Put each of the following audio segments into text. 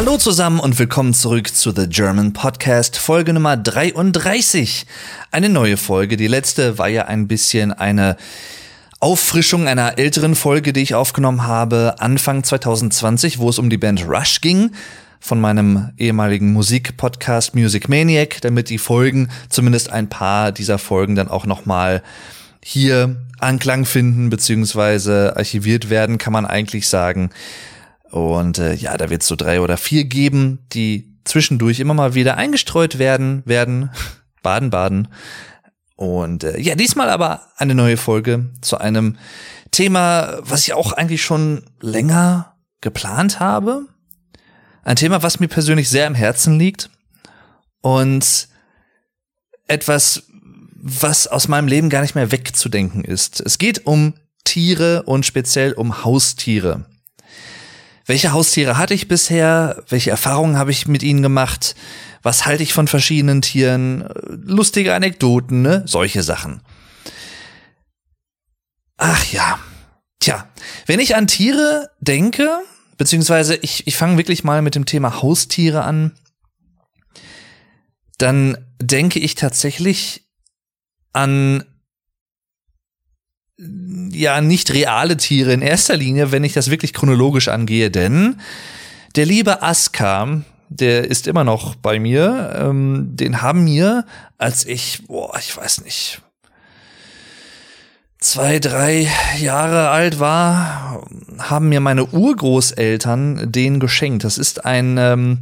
Hallo zusammen und willkommen zurück zu The German Podcast, Folge Nummer 33. Eine neue Folge. Die letzte war ja ein bisschen eine Auffrischung einer älteren Folge, die ich aufgenommen habe, Anfang 2020, wo es um die Band Rush ging von meinem ehemaligen Musikpodcast Music Maniac, damit die Folgen, zumindest ein paar dieser Folgen dann auch nochmal hier Anklang finden, beziehungsweise archiviert werden, kann man eigentlich sagen. Und äh, ja, da wird es so drei oder vier geben, die zwischendurch immer mal wieder eingestreut werden, werden. Baden, baden. Und äh, ja, diesmal aber eine neue Folge zu einem Thema, was ich auch eigentlich schon länger geplant habe. Ein Thema, was mir persönlich sehr am Herzen liegt. Und etwas, was aus meinem Leben gar nicht mehr wegzudenken ist. Es geht um Tiere und speziell um Haustiere. Welche Haustiere hatte ich bisher? Welche Erfahrungen habe ich mit ihnen gemacht? Was halte ich von verschiedenen Tieren? Lustige Anekdoten, ne? Solche Sachen. Ach ja. Tja, wenn ich an Tiere denke, beziehungsweise ich, ich fange wirklich mal mit dem Thema Haustiere an, dann denke ich tatsächlich an ja nicht reale Tiere in erster Linie, wenn ich das wirklich chronologisch angehe, denn der liebe Aska, der ist immer noch bei mir. Ähm, den haben mir, als ich, boah, ich weiß nicht, zwei, drei Jahre alt war, haben mir meine Urgroßeltern den geschenkt. Das ist ein ähm,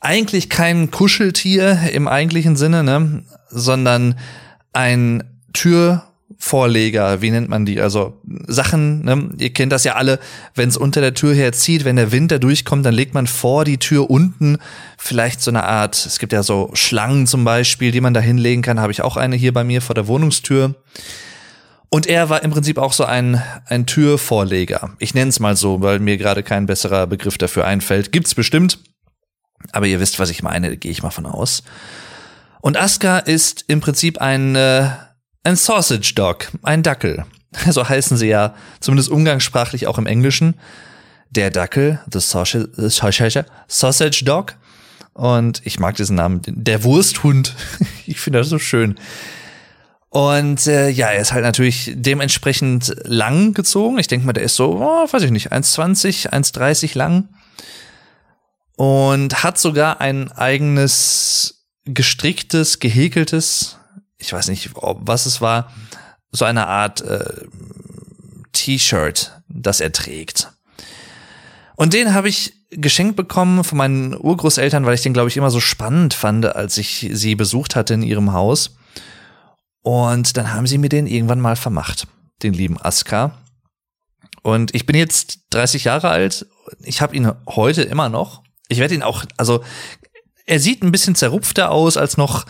eigentlich kein Kuscheltier im eigentlichen Sinne, ne, sondern ein Tür Vorleger, wie nennt man die? Also Sachen, ne? ihr kennt das ja alle, wenn es unter der Tür herzieht, wenn der Wind da durchkommt, dann legt man vor die Tür unten vielleicht so eine Art, es gibt ja so Schlangen zum Beispiel, die man da hinlegen kann, habe ich auch eine hier bei mir vor der Wohnungstür. Und er war im Prinzip auch so ein, ein Türvorleger. Ich nenne es mal so, weil mir gerade kein besserer Begriff dafür einfällt. Gibt's bestimmt. Aber ihr wisst, was ich meine, gehe ich mal von aus. Und Aska ist im Prinzip ein äh, ein Sausage Dog, ein Dackel. So heißen sie ja, zumindest umgangssprachlich auch im Englischen. Der Dackel, the Sausage, Sausage Dog. Und ich mag diesen Namen, der Wursthund. ich finde das so schön. Und äh, ja, er ist halt natürlich dementsprechend lang gezogen. Ich denke mal, der ist so, oh, weiß ich nicht, 1,20, 1,30 lang. Und hat sogar ein eigenes gestricktes, gehäkeltes ich weiß nicht, was es war, so eine Art äh, T-Shirt, das er trägt. Und den habe ich geschenkt bekommen von meinen Urgroßeltern, weil ich den, glaube ich, immer so spannend fand, als ich sie besucht hatte in ihrem Haus. Und dann haben sie mir den irgendwann mal vermacht, den lieben Aska. Und ich bin jetzt 30 Jahre alt. Ich habe ihn heute immer noch. Ich werde ihn auch, also er sieht ein bisschen zerrupfter aus als noch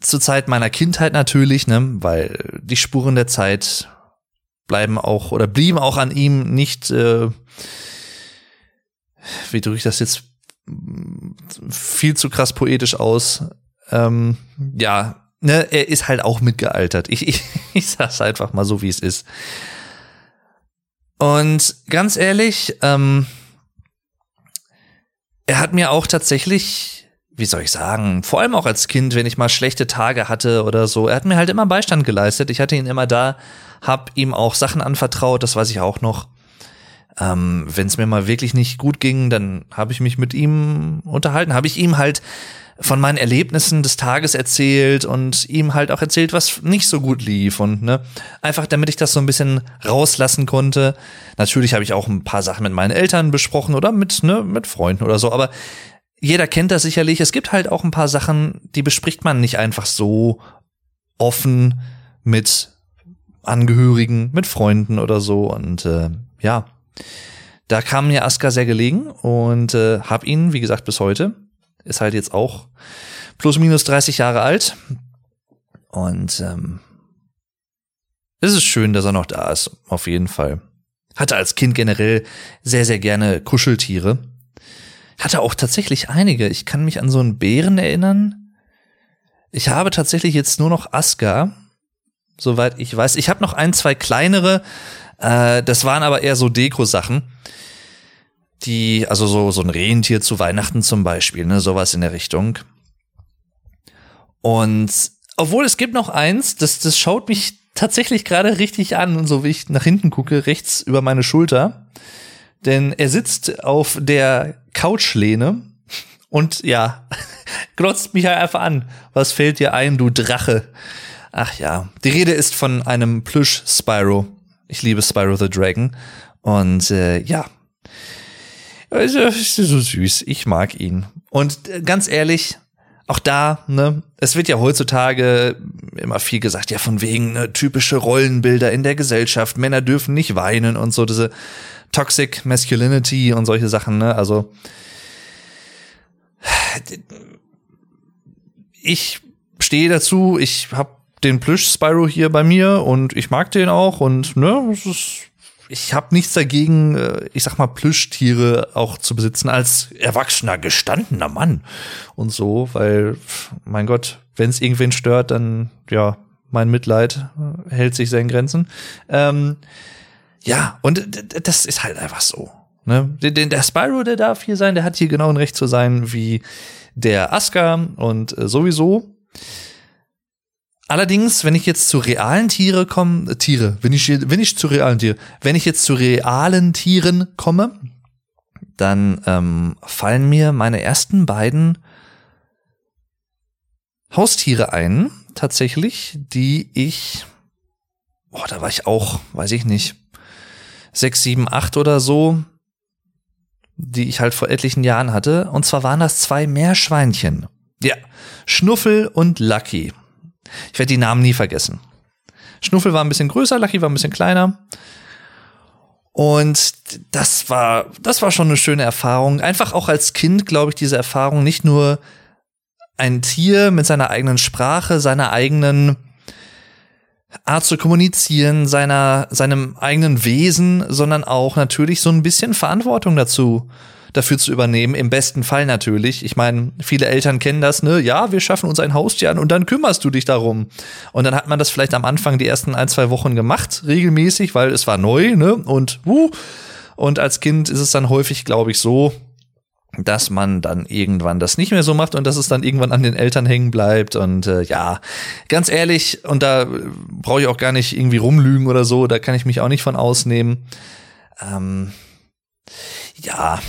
zur Zeit meiner Kindheit natürlich, ne, weil die Spuren der Zeit bleiben auch oder blieben auch an ihm nicht, äh, wie drücke ich das jetzt viel zu krass poetisch aus. Ähm, ja, ne, er ist halt auch mitgealtert. Ich, ich, ich sag's einfach mal so, wie es ist. Und ganz ehrlich, ähm, er hat mir auch tatsächlich wie soll ich sagen, vor allem auch als Kind, wenn ich mal schlechte Tage hatte oder so, er hat mir halt immer Beistand geleistet. Ich hatte ihn immer da, hab ihm auch Sachen anvertraut, das weiß ich auch noch. Ähm, wenn es mir mal wirklich nicht gut ging, dann habe ich mich mit ihm unterhalten, habe ich ihm halt von meinen Erlebnissen des Tages erzählt und ihm halt auch erzählt, was nicht so gut lief und ne, einfach damit ich das so ein bisschen rauslassen konnte. Natürlich habe ich auch ein paar Sachen mit meinen Eltern besprochen oder mit ne, mit Freunden oder so, aber jeder kennt das sicherlich. Es gibt halt auch ein paar Sachen, die bespricht man nicht einfach so offen mit Angehörigen, mit Freunden oder so. Und äh, ja, da kam mir Aska sehr gelegen und äh, hab ihn, wie gesagt, bis heute. Ist halt jetzt auch plus minus 30 Jahre alt. Und ähm, es ist schön, dass er noch da ist, auf jeden Fall. Hatte als Kind generell sehr, sehr gerne Kuscheltiere hatte auch tatsächlich einige. Ich kann mich an so einen Bären erinnern. Ich habe tatsächlich jetzt nur noch Aska, soweit ich weiß. Ich habe noch ein, zwei kleinere. Äh, das waren aber eher so Deko-Sachen. die, also so, so ein Rentier zu Weihnachten zum Beispiel, ne, sowas in der Richtung. Und obwohl es gibt noch eins, das, das schaut mich tatsächlich gerade richtig an, so wie ich nach hinten gucke, rechts über meine Schulter. Denn er sitzt auf der Couchlehne und ja, glotzt mich halt einfach an. Was fällt dir ein, du Drache? Ach ja, die Rede ist von einem Plüsch Spyro. Ich liebe Spyro the Dragon. Und äh, ja, also, ist so süß. Ich mag ihn. Und äh, ganz ehrlich, auch da, ne, es wird ja heutzutage immer viel gesagt, ja, von wegen ne, typische Rollenbilder in der Gesellschaft, Männer dürfen nicht weinen und so diese Toxic Masculinity und solche Sachen, ne? Also ich stehe dazu, ich habe den Plüsch Spyro hier bei mir und ich mag den auch und ne, es ist ich habe nichts dagegen, äh, ich sag mal, Plüschtiere auch zu besitzen als erwachsener, gestandener Mann und so, weil, mein Gott, wenn es irgendwen stört, dann, ja, mein Mitleid hält sich seinen Grenzen. Ähm, ja, und das ist halt einfach so. Ne? Der, Spyro, der darf hier sein, der hat hier genau ein Recht zu sein wie der Aska und äh, sowieso. Allerdings, wenn ich jetzt zu realen Tiere komme, äh, Tiere, wenn ich, wenn ich zu realen Tiere, wenn ich jetzt zu realen Tieren komme, dann ähm, fallen mir meine ersten beiden Haustiere ein, tatsächlich, die ich, oh, da war ich auch, weiß ich nicht, sechs, sieben, acht oder so, die ich halt vor etlichen Jahren hatte. Und zwar waren das zwei Meerschweinchen. Ja, Schnuffel und Lucky. Ich werde die Namen nie vergessen. Schnuffel war ein bisschen größer, Lucky war ein bisschen kleiner. Und das war, das war schon eine schöne Erfahrung. Einfach auch als Kind, glaube ich, diese Erfahrung, nicht nur ein Tier mit seiner eigenen Sprache, seiner eigenen Art zu kommunizieren, seiner, seinem eigenen Wesen, sondern auch natürlich so ein bisschen Verantwortung dazu dafür zu übernehmen. Im besten Fall natürlich. Ich meine, viele Eltern kennen das, ne? Ja, wir schaffen uns ein Haustier an und dann kümmerst du dich darum. Und dann hat man das vielleicht am Anfang die ersten ein, zwei Wochen gemacht, regelmäßig, weil es war neu, ne? Und, uh, und als Kind ist es dann häufig, glaube ich, so, dass man dann irgendwann das nicht mehr so macht und dass es dann irgendwann an den Eltern hängen bleibt. Und äh, ja, ganz ehrlich, und da brauche ich auch gar nicht irgendwie rumlügen oder so, da kann ich mich auch nicht von ausnehmen. Ähm, ja,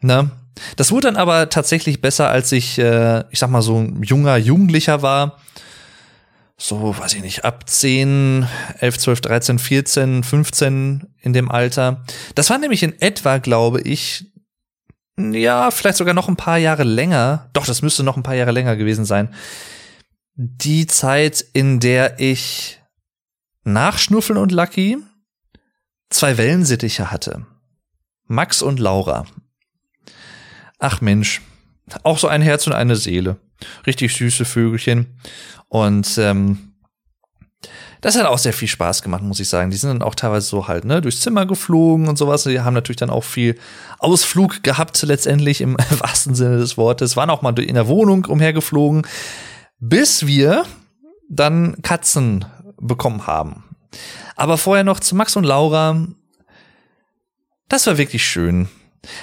Ne? Das wurde dann aber tatsächlich besser, als ich, äh, ich sag mal, so ein junger Jugendlicher war. So, weiß ich nicht, ab 10, 11, 12, 13, 14, 15 in dem Alter. Das war nämlich in etwa, glaube ich, ja, vielleicht sogar noch ein paar Jahre länger. Doch, das müsste noch ein paar Jahre länger gewesen sein. Die Zeit, in der ich nach Schnuffeln und Lucky zwei Wellensittiche hatte. Max und Laura. Ach Mensch, auch so ein Herz und eine Seele. Richtig süße Vögelchen. Und ähm, das hat auch sehr viel Spaß gemacht, muss ich sagen. Die sind dann auch teilweise so halt, ne, durchs Zimmer geflogen und sowas. Die haben natürlich dann auch viel Ausflug gehabt, letztendlich im wahrsten Sinne des Wortes. Waren auch mal in der Wohnung umhergeflogen, bis wir dann Katzen bekommen haben. Aber vorher noch zu Max und Laura. Das war wirklich schön.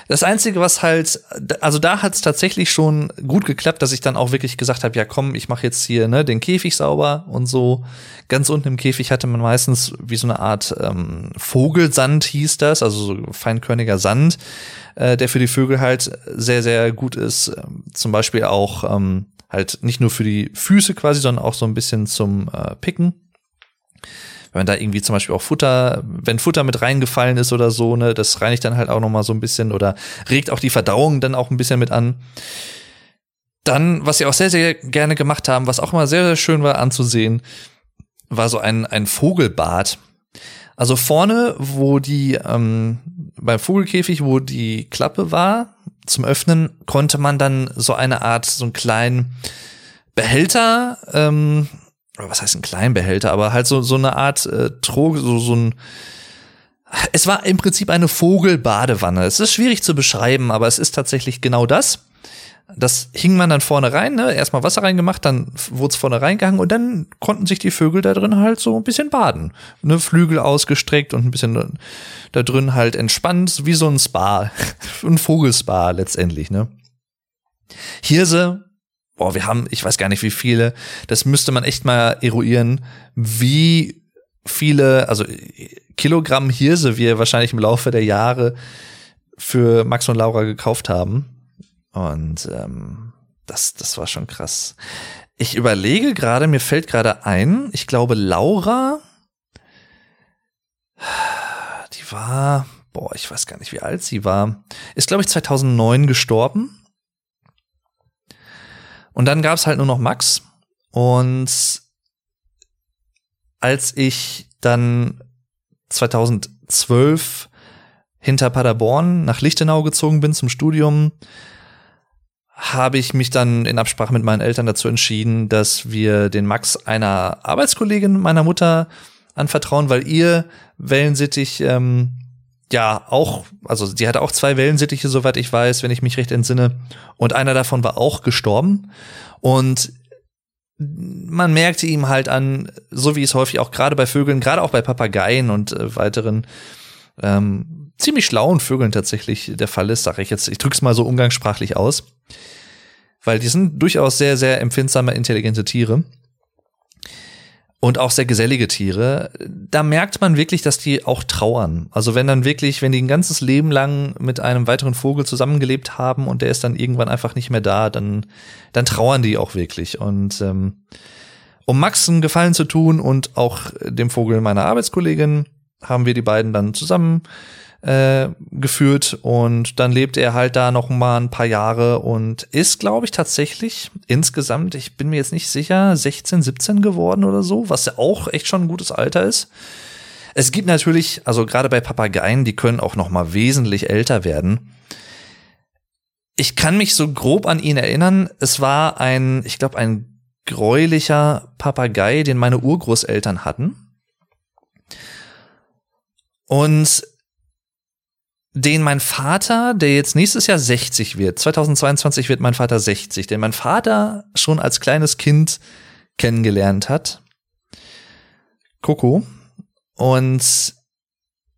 Das Einzige, was halt, also da hat es tatsächlich schon gut geklappt, dass ich dann auch wirklich gesagt habe, ja komm, ich mache jetzt hier ne, den Käfig sauber und so. Ganz unten im Käfig hatte man meistens wie so eine Art ähm, Vogelsand hieß das, also so feinkörniger Sand, äh, der für die Vögel halt sehr, sehr gut ist. Ähm, zum Beispiel auch ähm, halt nicht nur für die Füße quasi, sondern auch so ein bisschen zum äh, Picken wenn da irgendwie zum Beispiel auch Futter, wenn Futter mit reingefallen ist oder so, ne, das reinigt dann halt auch noch mal so ein bisschen oder regt auch die Verdauung dann auch ein bisschen mit an. Dann, was sie auch sehr, sehr gerne gemacht haben, was auch immer sehr, sehr schön war anzusehen, war so ein, ein Vogelbad. Also vorne, wo die, ähm, beim Vogelkäfig, wo die Klappe war, zum Öffnen, konnte man dann so eine Art, so einen kleinen Behälter ähm, was heißt ein Kleinbehälter, aber halt so, so eine Art äh, Trog, so, so ein es war im Prinzip eine Vogelbadewanne. Es ist schwierig zu beschreiben, aber es ist tatsächlich genau das. das hing man dann vorne rein, ne? Erstmal Wasser reingemacht, dann wurde es vorne reingehangen und dann konnten sich die Vögel da drin halt so ein bisschen baden. Ne? Flügel ausgestreckt und ein bisschen da drin halt entspannt, wie so ein Spa. ein Vogelspa letztendlich, ne? Hirse, boah, wir haben, ich weiß gar nicht wie viele, das müsste man echt mal eruieren, wie viele, also Kilogramm Hirse wir wahrscheinlich im Laufe der Jahre für Max und Laura gekauft haben. Und ähm, das, das war schon krass. Ich überlege gerade, mir fällt gerade ein, ich glaube, Laura, die war, boah, ich weiß gar nicht, wie alt sie war, ist, glaube ich, 2009 gestorben. Und dann gab es halt nur noch Max. Und als ich dann 2012 hinter Paderborn nach Lichtenau gezogen bin zum Studium, habe ich mich dann in Absprache mit meinen Eltern dazu entschieden, dass wir den Max einer Arbeitskollegin meiner Mutter anvertrauen, weil ihr Wellensittich ähm, ja auch, also sie hatte auch zwei Wellensittiche, soweit ich weiß, wenn ich mich recht entsinne, und einer davon war auch gestorben. Und man merkte ihm halt an, so wie es häufig auch gerade bei Vögeln, gerade auch bei Papageien und äh, weiteren ähm, ziemlich schlauen Vögeln tatsächlich der Fall ist, sage ich jetzt, ich drück's mal so umgangssprachlich aus, weil die sind durchaus sehr, sehr empfindsame, intelligente Tiere und auch sehr gesellige Tiere. Da merkt man wirklich, dass die auch trauern. Also wenn dann wirklich, wenn die ein ganzes Leben lang mit einem weiteren Vogel zusammengelebt haben und der ist dann irgendwann einfach nicht mehr da, dann, dann trauern die auch wirklich. Und ähm, um Max einen Gefallen zu tun und auch dem Vogel meiner Arbeitskollegin haben wir die beiden dann zusammen äh, geführt und dann lebt er halt da noch mal ein paar Jahre und ist, glaube ich, tatsächlich insgesamt, ich bin mir jetzt nicht sicher, 16, 17 geworden oder so, was ja auch echt schon ein gutes Alter ist. Es gibt natürlich, also gerade bei Papageien, die können auch noch mal wesentlich älter werden. Ich kann mich so grob an ihn erinnern. Es war ein, ich glaube, ein gräulicher Papagei, den meine Urgroßeltern hatten. Und den mein Vater, der jetzt nächstes Jahr 60 wird, 2022 wird mein Vater 60, den mein Vater schon als kleines Kind kennengelernt hat. Coco. Und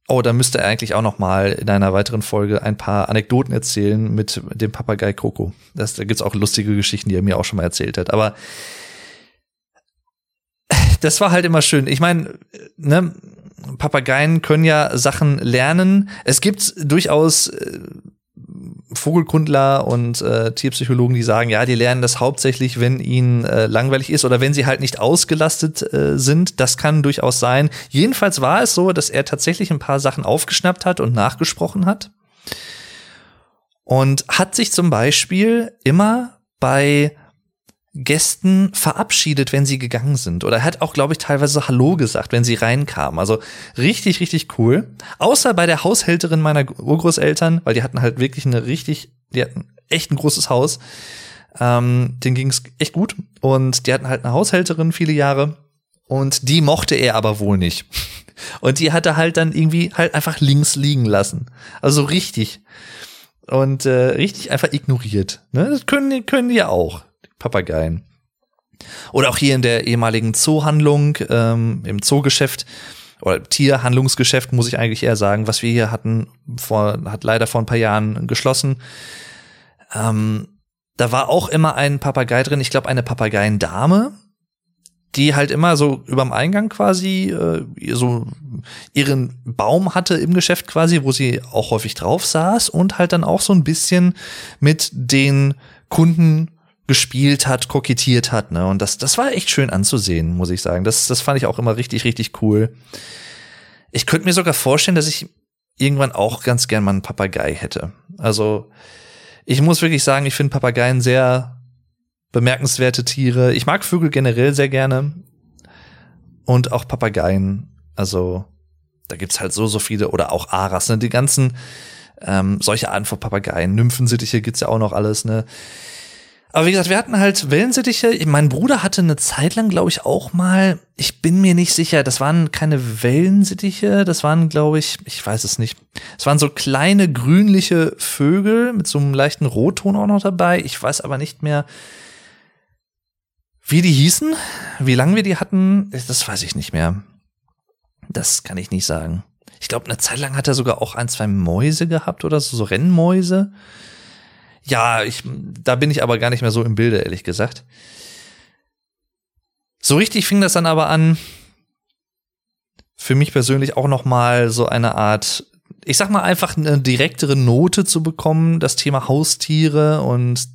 oh, da müsste er eigentlich auch noch mal in einer weiteren Folge ein paar Anekdoten erzählen mit dem Papagei Coco. Das, da gibt's auch lustige Geschichten, die er mir auch schon mal erzählt hat. Aber das war halt immer schön. Ich meine, ne, Papageien können ja Sachen lernen. Es gibt durchaus äh, Vogelkundler und äh, Tierpsychologen, die sagen, ja, die lernen das hauptsächlich, wenn ihnen äh, langweilig ist oder wenn sie halt nicht ausgelastet äh, sind. Das kann durchaus sein. Jedenfalls war es so, dass er tatsächlich ein paar Sachen aufgeschnappt hat und nachgesprochen hat. Und hat sich zum Beispiel immer bei Gästen verabschiedet, wenn sie gegangen sind. Oder er hat auch, glaube ich, teilweise Hallo gesagt, wenn sie reinkamen. Also richtig, richtig cool. Außer bei der Haushälterin meiner Urgroßeltern, weil die hatten halt wirklich eine richtig, die hatten echt ein großes Haus. Ähm, denen ging es echt gut. Und die hatten halt eine Haushälterin viele Jahre. Und die mochte er aber wohl nicht. Und die hat er halt dann irgendwie halt einfach links liegen lassen. Also richtig. Und äh, richtig einfach ignoriert. Ne? Das können, können die ja auch. Papageien. Oder auch hier in der ehemaligen Zoohandlung, ähm, im Zoogeschäft oder Tierhandlungsgeschäft, muss ich eigentlich eher sagen, was wir hier hatten, vor, hat leider vor ein paar Jahren geschlossen. Ähm, da war auch immer ein Papagei drin, ich glaube eine Papageiendame, die halt immer so überm Eingang quasi äh, so ihren Baum hatte im Geschäft quasi, wo sie auch häufig drauf saß und halt dann auch so ein bisschen mit den Kunden gespielt hat, kokettiert hat, ne? Und das, das war echt schön anzusehen, muss ich sagen. Das, das fand ich auch immer richtig, richtig cool. Ich könnte mir sogar vorstellen, dass ich irgendwann auch ganz gern mal einen Papagei hätte. Also, ich muss wirklich sagen, ich finde Papageien sehr bemerkenswerte Tiere. Ich mag Vögel generell sehr gerne. Und auch Papageien. Also, da gibt's halt so, so viele. Oder auch Aras, ne? Die ganzen, ähm, solche Arten von Papageien. Nymphensittiche gibt's ja auch noch alles, ne? Aber wie gesagt, wir hatten halt Wellensittiche. Mein Bruder hatte eine Zeit lang, glaube ich, auch mal, ich bin mir nicht sicher, das waren keine Wellensittiche, das waren, glaube ich, ich weiß es nicht. Es waren so kleine grünliche Vögel mit so einem leichten Rotton auch noch dabei. Ich weiß aber nicht mehr, wie die hießen, wie lange wir die hatten, das weiß ich nicht mehr. Das kann ich nicht sagen. Ich glaube, eine Zeit lang hat er sogar auch ein, zwei Mäuse gehabt oder so, so Rennmäuse. Ja, ich, da bin ich aber gar nicht mehr so im Bilde, ehrlich gesagt. So richtig fing das dann aber an, für mich persönlich auch noch mal so eine Art, ich sag mal einfach eine direktere Note zu bekommen, das Thema Haustiere und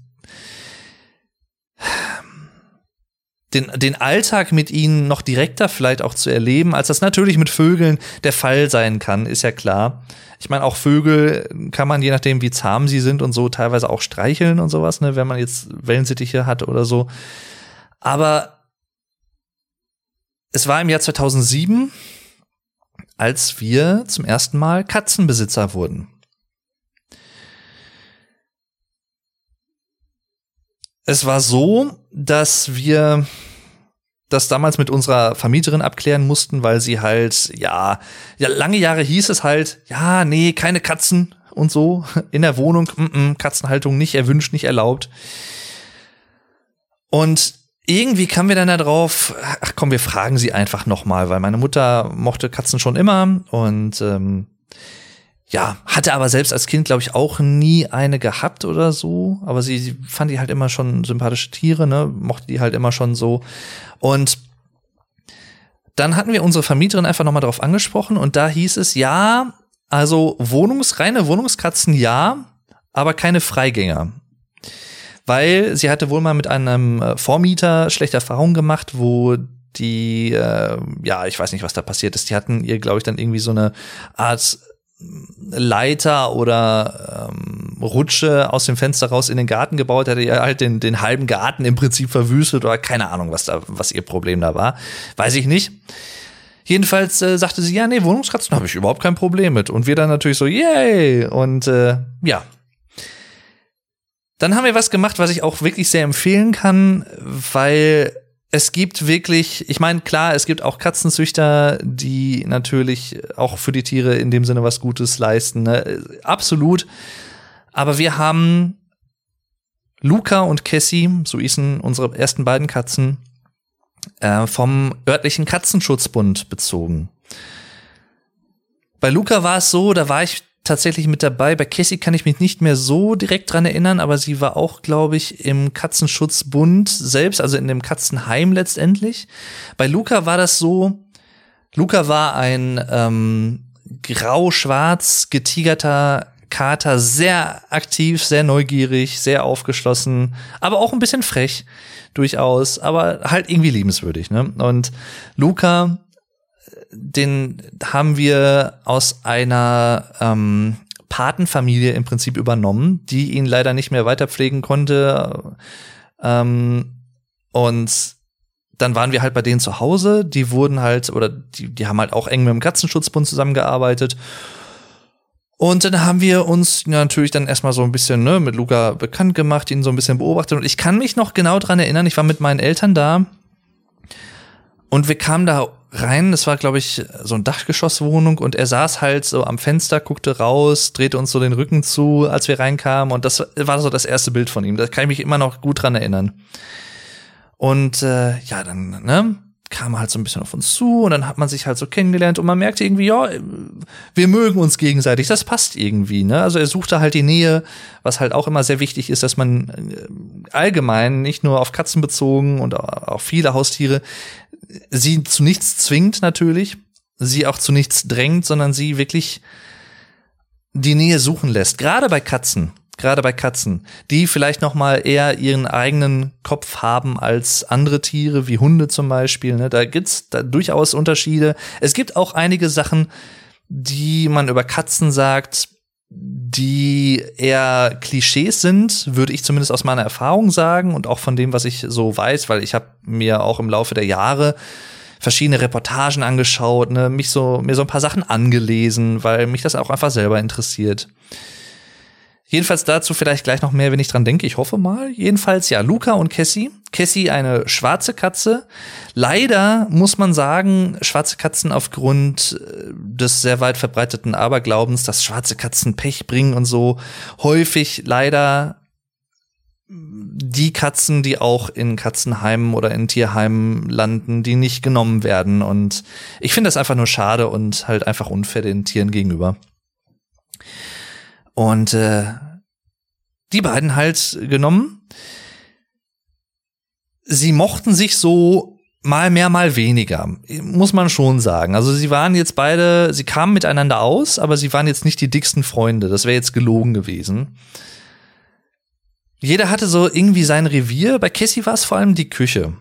den, den Alltag mit ihnen noch direkter vielleicht auch zu erleben, als das natürlich mit Vögeln der Fall sein kann, ist ja klar. Ich meine, auch Vögel kann man, je nachdem, wie zahm sie sind und so, teilweise auch streicheln und sowas, ne, wenn man jetzt Wellensittiche hat oder so. Aber es war im Jahr 2007, als wir zum ersten Mal Katzenbesitzer wurden. Es war so, dass wir das damals mit unserer Vermieterin abklären mussten, weil sie halt, ja, ja, lange Jahre hieß es halt, ja, nee, keine Katzen und so in der Wohnung, mm -mm, Katzenhaltung nicht erwünscht, nicht erlaubt. Und irgendwie kamen wir dann da drauf, ach komm, wir fragen sie einfach nochmal, weil meine Mutter mochte Katzen schon immer und ähm, ja, hatte aber selbst als Kind, glaube ich, auch nie eine gehabt oder so. Aber sie, sie fand die halt immer schon sympathische Tiere, ne? Mochte die halt immer schon so. Und dann hatten wir unsere Vermieterin einfach nochmal drauf angesprochen und da hieß es, ja, also Wohnungs, reine Wohnungskatzen ja, aber keine Freigänger. Weil sie hatte wohl mal mit einem äh, Vormieter schlechte Erfahrungen gemacht, wo die, äh, ja, ich weiß nicht, was da passiert ist. Die hatten ihr, glaube ich, dann irgendwie so eine Art Leiter oder ähm, Rutsche aus dem Fenster raus in den Garten gebaut, hätte ihr halt den, den halben Garten im Prinzip verwüstet oder keine Ahnung, was da, was ihr Problem da war. Weiß ich nicht. Jedenfalls äh, sagte sie, ja, nee, Wohnungskatzen habe ich überhaupt kein Problem mit. Und wir dann natürlich so, yay! Und äh, ja. Dann haben wir was gemacht, was ich auch wirklich sehr empfehlen kann, weil es gibt wirklich, ich meine, klar, es gibt auch Katzenzüchter, die natürlich auch für die Tiere in dem Sinne was Gutes leisten. Ne? Absolut. Aber wir haben Luca und Cassie, so hießen unsere ersten beiden Katzen, äh, vom örtlichen Katzenschutzbund bezogen. Bei Luca war es so, da war ich tatsächlich mit dabei. Bei Cassie kann ich mich nicht mehr so direkt dran erinnern, aber sie war auch, glaube ich, im Katzenschutzbund selbst, also in dem Katzenheim letztendlich. Bei Luca war das so, Luca war ein ähm, grau-schwarz getigerter Kater, sehr aktiv, sehr neugierig, sehr aufgeschlossen, aber auch ein bisschen frech durchaus, aber halt irgendwie liebenswürdig. Ne? Und Luca den haben wir aus einer ähm, Patenfamilie im Prinzip übernommen, die ihn leider nicht mehr weiterpflegen konnte. Ähm, und dann waren wir halt bei denen zu Hause. Die wurden halt, oder die, die haben halt auch eng mit dem Katzenschutzbund zusammengearbeitet. Und dann haben wir uns natürlich dann erstmal so ein bisschen ne, mit Luca bekannt gemacht, ihn so ein bisschen beobachtet. Und ich kann mich noch genau dran erinnern, ich war mit meinen Eltern da und wir kamen da rein. Das war, glaube ich, so ein Dachgeschosswohnung und er saß halt so am Fenster, guckte raus, drehte uns so den Rücken zu, als wir reinkamen. Und das war so das erste Bild von ihm. Da kann ich mich immer noch gut dran erinnern. Und äh, ja, dann, ne, kam er halt so ein bisschen auf uns zu und dann hat man sich halt so kennengelernt und man merkte irgendwie, ja, wir mögen uns gegenseitig, das passt irgendwie, ne? Also er suchte halt die Nähe, was halt auch immer sehr wichtig ist, dass man äh, allgemein, nicht nur auf Katzen bezogen und auch viele Haustiere, sie zu nichts zwingt natürlich, sie auch zu nichts drängt, sondern sie wirklich die Nähe suchen lässt. Gerade bei Katzen, gerade bei Katzen, die vielleicht noch mal eher ihren eigenen Kopf haben als andere Tiere, wie Hunde zum Beispiel. Ne? Da gibt's da durchaus Unterschiede. Es gibt auch einige Sachen, die man über Katzen sagt, die eher Klischees sind, würde ich zumindest aus meiner Erfahrung sagen und auch von dem, was ich so weiß, weil ich habe mir auch im Laufe der Jahre verschiedene Reportagen angeschaut, ne, mich so mir so ein paar Sachen angelesen, weil mich das auch einfach selber interessiert. Jedenfalls dazu vielleicht gleich noch mehr, wenn ich dran denke. Ich hoffe mal. Jedenfalls, ja, Luca und Cassie. Cassie eine schwarze Katze. Leider muss man sagen, schwarze Katzen aufgrund äh, des sehr weit verbreiteten Aberglaubens, dass schwarze Katzen Pech bringen und so, häufig leider die Katzen, die auch in Katzenheimen oder in Tierheimen landen, die nicht genommen werden. Und ich finde das einfach nur schade und halt einfach unfair den Tieren gegenüber. Und äh, die beiden halt genommen. Sie mochten sich so mal mehr, mal weniger, muss man schon sagen. Also sie waren jetzt beide, sie kamen miteinander aus, aber sie waren jetzt nicht die dicksten Freunde. Das wäre jetzt gelogen gewesen. Jeder hatte so irgendwie sein Revier. Bei Cassie war es vor allem die Küche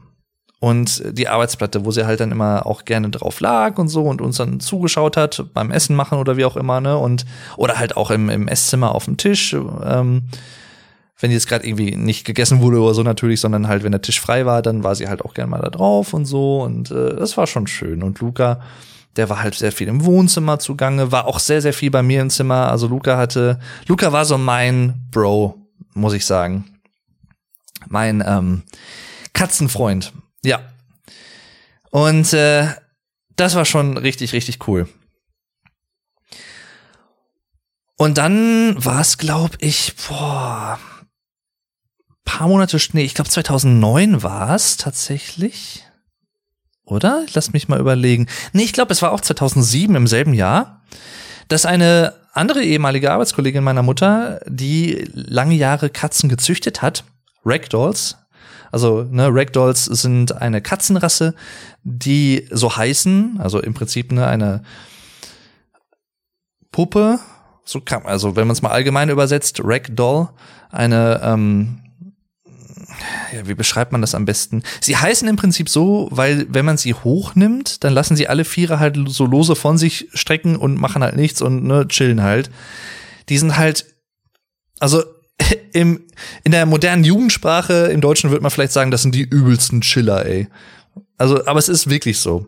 und die Arbeitsplatte, wo sie halt dann immer auch gerne drauf lag und so und uns dann zugeschaut hat beim Essen machen oder wie auch immer, ne? Und oder halt auch im, im Esszimmer auf dem Tisch. Ähm, wenn jetzt gerade irgendwie nicht gegessen wurde oder so natürlich, sondern halt, wenn der Tisch frei war, dann war sie halt auch gerne mal da drauf und so. Und äh, das war schon schön. Und Luca, der war halt sehr viel im Wohnzimmer zugange, war auch sehr, sehr viel bei mir im Zimmer. Also Luca hatte, Luca war so mein Bro, muss ich sagen. Mein ähm, Katzenfreund. Ja. Und äh, das war schon richtig, richtig cool. Und dann war es, glaube ich, boah, paar Monate, nee, ich glaube 2009 war es tatsächlich. Oder? Lass mich mal überlegen. Nee, ich glaube, es war auch 2007 im selben Jahr, dass eine andere ehemalige Arbeitskollegin meiner Mutter, die lange Jahre Katzen gezüchtet hat, Ragdolls, also ne, Ragdolls sind eine Katzenrasse, die so heißen, also im Prinzip ne, eine Puppe, so kann, also wenn man es mal allgemein übersetzt, Ragdoll, eine ähm, ja, wie beschreibt man das am besten? Sie heißen im Prinzip so, weil wenn man sie hochnimmt, dann lassen sie alle Viere halt so lose von sich strecken und machen halt nichts und ne, chillen halt. Die sind halt, also im, in der modernen Jugendsprache im Deutschen würde man vielleicht sagen, das sind die übelsten Chiller, ey. Also, aber es ist wirklich so.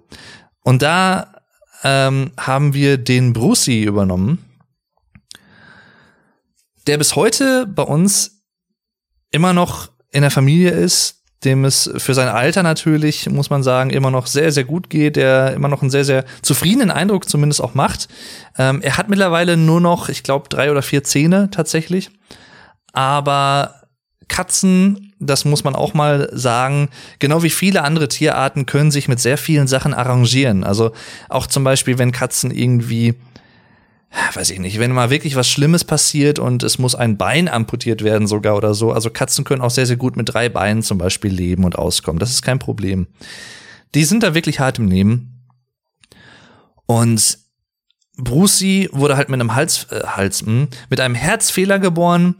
Und da ähm, haben wir den Brucey übernommen, der bis heute bei uns immer noch in der Familie ist, dem es für sein Alter natürlich, muss man sagen, immer noch sehr, sehr gut geht, der immer noch einen sehr, sehr zufriedenen Eindruck zumindest auch macht. Ähm, er hat mittlerweile nur noch, ich glaube, drei oder vier Zähne tatsächlich. Aber Katzen, das muss man auch mal sagen, genau wie viele andere Tierarten können sich mit sehr vielen Sachen arrangieren. Also auch zum Beispiel, wenn Katzen irgendwie, weiß ich nicht, wenn mal wirklich was Schlimmes passiert und es muss ein Bein amputiert werden sogar oder so. Also Katzen können auch sehr, sehr gut mit drei Beinen zum Beispiel leben und auskommen. Das ist kein Problem. Die sind da wirklich hart im Nehmen. Und Brucey wurde halt mit einem Hals, äh, Hals, mh, hm, mit einem Herzfehler geboren.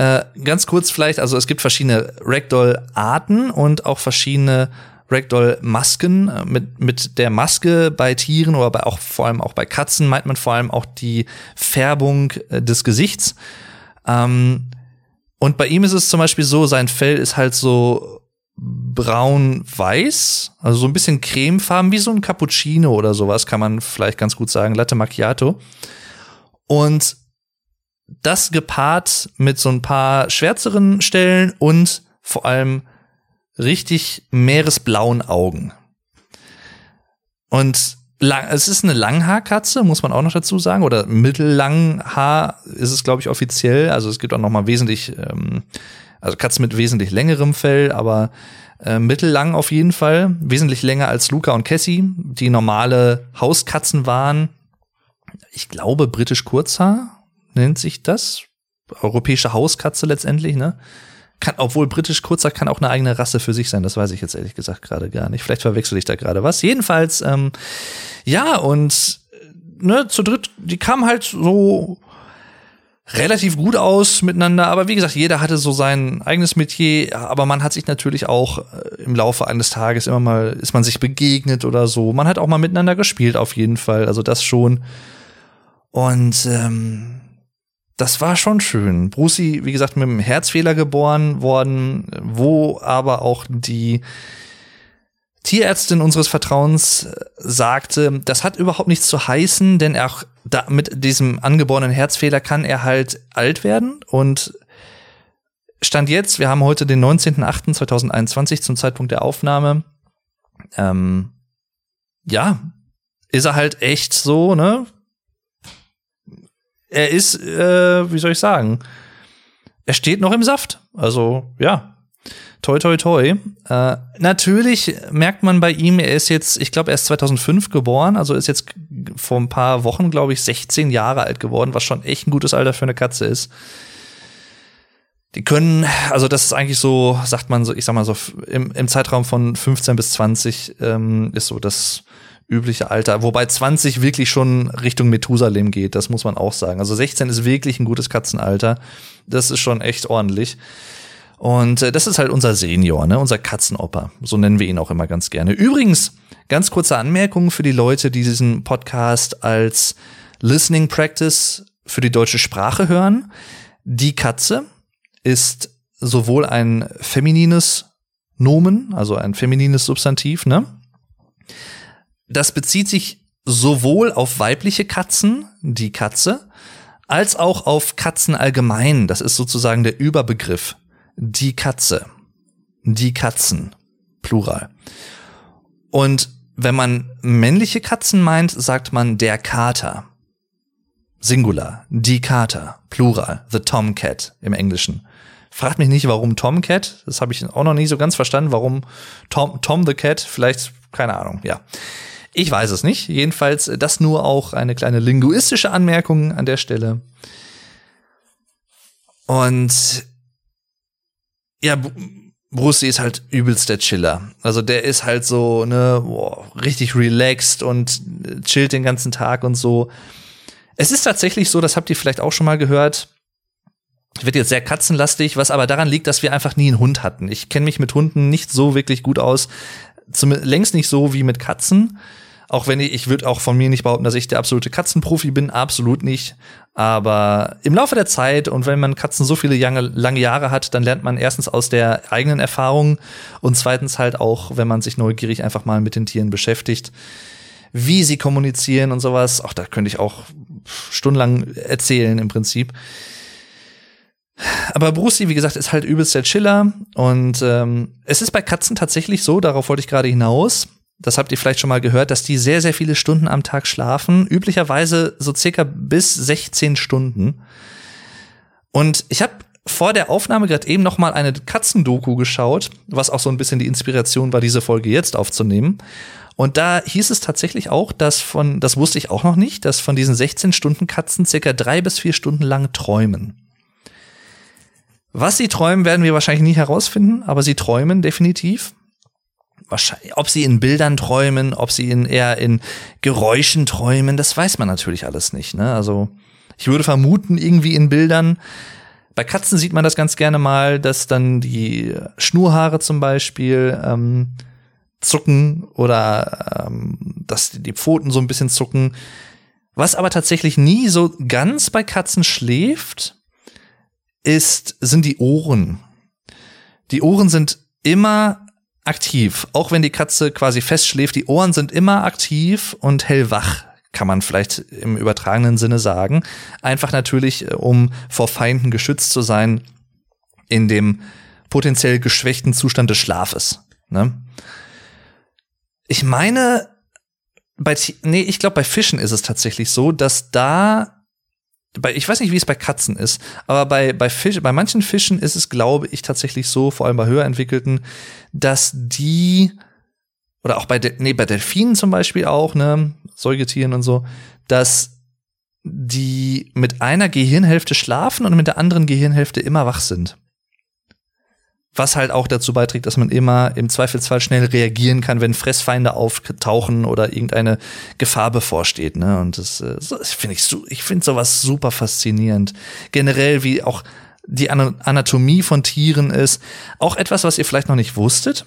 Äh, ganz kurz vielleicht, also es gibt verschiedene Ragdoll-Arten und auch verschiedene Ragdoll-Masken. Äh, mit, mit der Maske bei Tieren oder bei auch vor allem auch bei Katzen meint man vor allem auch die Färbung äh, des Gesichts. Ähm, und bei ihm ist es zum Beispiel so, sein Fell ist halt so braun-weiß, also so ein bisschen cremefarben, wie so ein Cappuccino oder sowas, kann man vielleicht ganz gut sagen, Latte Macchiato. Und das gepaart mit so ein paar schwärzeren Stellen und vor allem richtig meeresblauen Augen. Und lang, es ist eine Langhaarkatze, muss man auch noch dazu sagen, oder mittellanghaar ist es, glaube ich, offiziell. Also es gibt auch noch mal wesentlich ähm, also Katzen mit wesentlich längerem Fell, aber äh, mittellang auf jeden Fall. Wesentlich länger als Luca und Cassie, die normale Hauskatzen waren. Ich glaube, britisch Kurzhaar nennt sich das. Europäische Hauskatze letztendlich, ne? Kann, obwohl britisch Kurzhaar kann auch eine eigene Rasse für sich sein, das weiß ich jetzt ehrlich gesagt gerade gar nicht. Vielleicht verwechsel ich da gerade was. Jedenfalls, ähm, ja, und ne, zu dritt, die kamen halt so relativ gut aus miteinander, aber wie gesagt, jeder hatte so sein eigenes Metier, aber man hat sich natürlich auch äh, im Laufe eines Tages immer mal, ist man sich begegnet oder so. Man hat auch mal miteinander gespielt auf jeden Fall, also das schon. Und ähm, das war schon schön. Brucey, wie gesagt, mit einem Herzfehler geboren worden, wo aber auch die Tierärztin unseres Vertrauens äh, sagte, das hat überhaupt nichts zu heißen, denn auch da, mit diesem angeborenen Herzfehler kann er halt alt werden und Stand jetzt, wir haben heute den 19.08.2021 zum Zeitpunkt der Aufnahme. Ähm, ja, ist er halt echt so, ne? Er ist, äh, wie soll ich sagen, er steht noch im Saft. Also, ja, toi, toi, toi. Äh, natürlich merkt man bei ihm, er ist jetzt, ich glaube, er ist 2005 geboren, also ist jetzt vor ein paar Wochen, glaube ich, 16 Jahre alt geworden, was schon echt ein gutes Alter für eine Katze ist. Die können, also das ist eigentlich so, sagt man so, ich sag mal so, im, im Zeitraum von 15 bis 20 ähm, ist so das übliche Alter. Wobei 20 wirklich schon Richtung Methusalem geht, das muss man auch sagen. Also 16 ist wirklich ein gutes Katzenalter. Das ist schon echt ordentlich. Und äh, das ist halt unser Senior, ne? unser Katzenoper. So nennen wir ihn auch immer ganz gerne. Übrigens, ganz kurze Anmerkung für die Leute, die diesen Podcast als Listening Practice für die deutsche Sprache hören. Die Katze ist sowohl ein feminines Nomen, also ein feminines Substantiv, ne? Das bezieht sich sowohl auf weibliche Katzen, die Katze, als auch auf Katzen allgemein. Das ist sozusagen der Überbegriff. Die Katze. Die Katzen. Plural. Und wenn man männliche Katzen meint, sagt man der Kater. Singular. Die Kater. Plural. The Tomcat im Englischen. Fragt mich nicht, warum Tomcat. Das habe ich auch noch nie so ganz verstanden. Warum Tom, Tom the Cat? Vielleicht, keine Ahnung, ja. Ich weiß es nicht. Jedenfalls äh, das nur auch eine kleine linguistische Anmerkung an der Stelle. Und ja, Bruce ist halt übelst der Chiller. Also der ist halt so, ne, boah, richtig relaxed und äh, chillt den ganzen Tag und so. Es ist tatsächlich so, das habt ihr vielleicht auch schon mal gehört, wird jetzt sehr katzenlastig, was aber daran liegt, dass wir einfach nie einen Hund hatten. Ich kenne mich mit Hunden nicht so wirklich gut aus, zumindest längst nicht so wie mit Katzen. Auch wenn ich, ich würde auch von mir nicht behaupten, dass ich der absolute Katzenprofi bin, absolut nicht. Aber im Laufe der Zeit und wenn man Katzen so viele lange, lange Jahre hat, dann lernt man erstens aus der eigenen Erfahrung und zweitens halt auch, wenn man sich neugierig einfach mal mit den Tieren beschäftigt, wie sie kommunizieren und sowas. Auch da könnte ich auch stundenlang erzählen im Prinzip. Aber Brucey, wie gesagt, ist halt übelst der Chiller. Und ähm, es ist bei Katzen tatsächlich so, darauf wollte ich gerade hinaus. Das habt ihr vielleicht schon mal gehört, dass die sehr, sehr viele Stunden am Tag schlafen. Üblicherweise so circa bis 16 Stunden. Und ich habe vor der Aufnahme gerade eben noch mal eine Katzendoku geschaut, was auch so ein bisschen die Inspiration war, diese Folge jetzt aufzunehmen. Und da hieß es tatsächlich auch, dass von, das wusste ich auch noch nicht, dass von diesen 16 Stunden Katzen circa drei bis vier Stunden lang träumen. Was sie träumen, werden wir wahrscheinlich nie herausfinden, aber sie träumen definitiv. Wahrscheinlich, ob sie in Bildern träumen, ob sie in eher in Geräuschen träumen, das weiß man natürlich alles nicht. Ne? Also ich würde vermuten, irgendwie in Bildern. Bei Katzen sieht man das ganz gerne mal, dass dann die Schnurhaare zum Beispiel ähm, zucken oder ähm, dass die Pfoten so ein bisschen zucken. Was aber tatsächlich nie so ganz bei Katzen schläft, ist, sind die Ohren. Die Ohren sind immer aktiv, auch wenn die Katze quasi festschläft. Die Ohren sind immer aktiv und hellwach, kann man vielleicht im übertragenen Sinne sagen. Einfach natürlich, äh, um vor Feinden geschützt zu sein in dem potenziell geschwächten Zustand des Schlafes. Ne? Ich meine, bei, nee, ich glaube, bei Fischen ist es tatsächlich so, dass da bei, ich weiß nicht, wie es bei Katzen ist, aber bei, bei, Fisch, bei manchen Fischen ist es, glaube ich, tatsächlich so, vor allem bei höher entwickelten, dass die, oder auch bei, nee, bei Delfinen zum Beispiel auch, ne, Säugetieren und so, dass die mit einer Gehirnhälfte schlafen und mit der anderen Gehirnhälfte immer wach sind was halt auch dazu beiträgt, dass man immer im Zweifelsfall schnell reagieren kann, wenn Fressfeinde auftauchen oder irgendeine Gefahr bevorsteht. Ne? Und das, äh, das finde ich, ich finde sowas super faszinierend. Generell, wie auch die Anatomie von Tieren ist. Auch etwas, was ihr vielleicht noch nicht wusstet.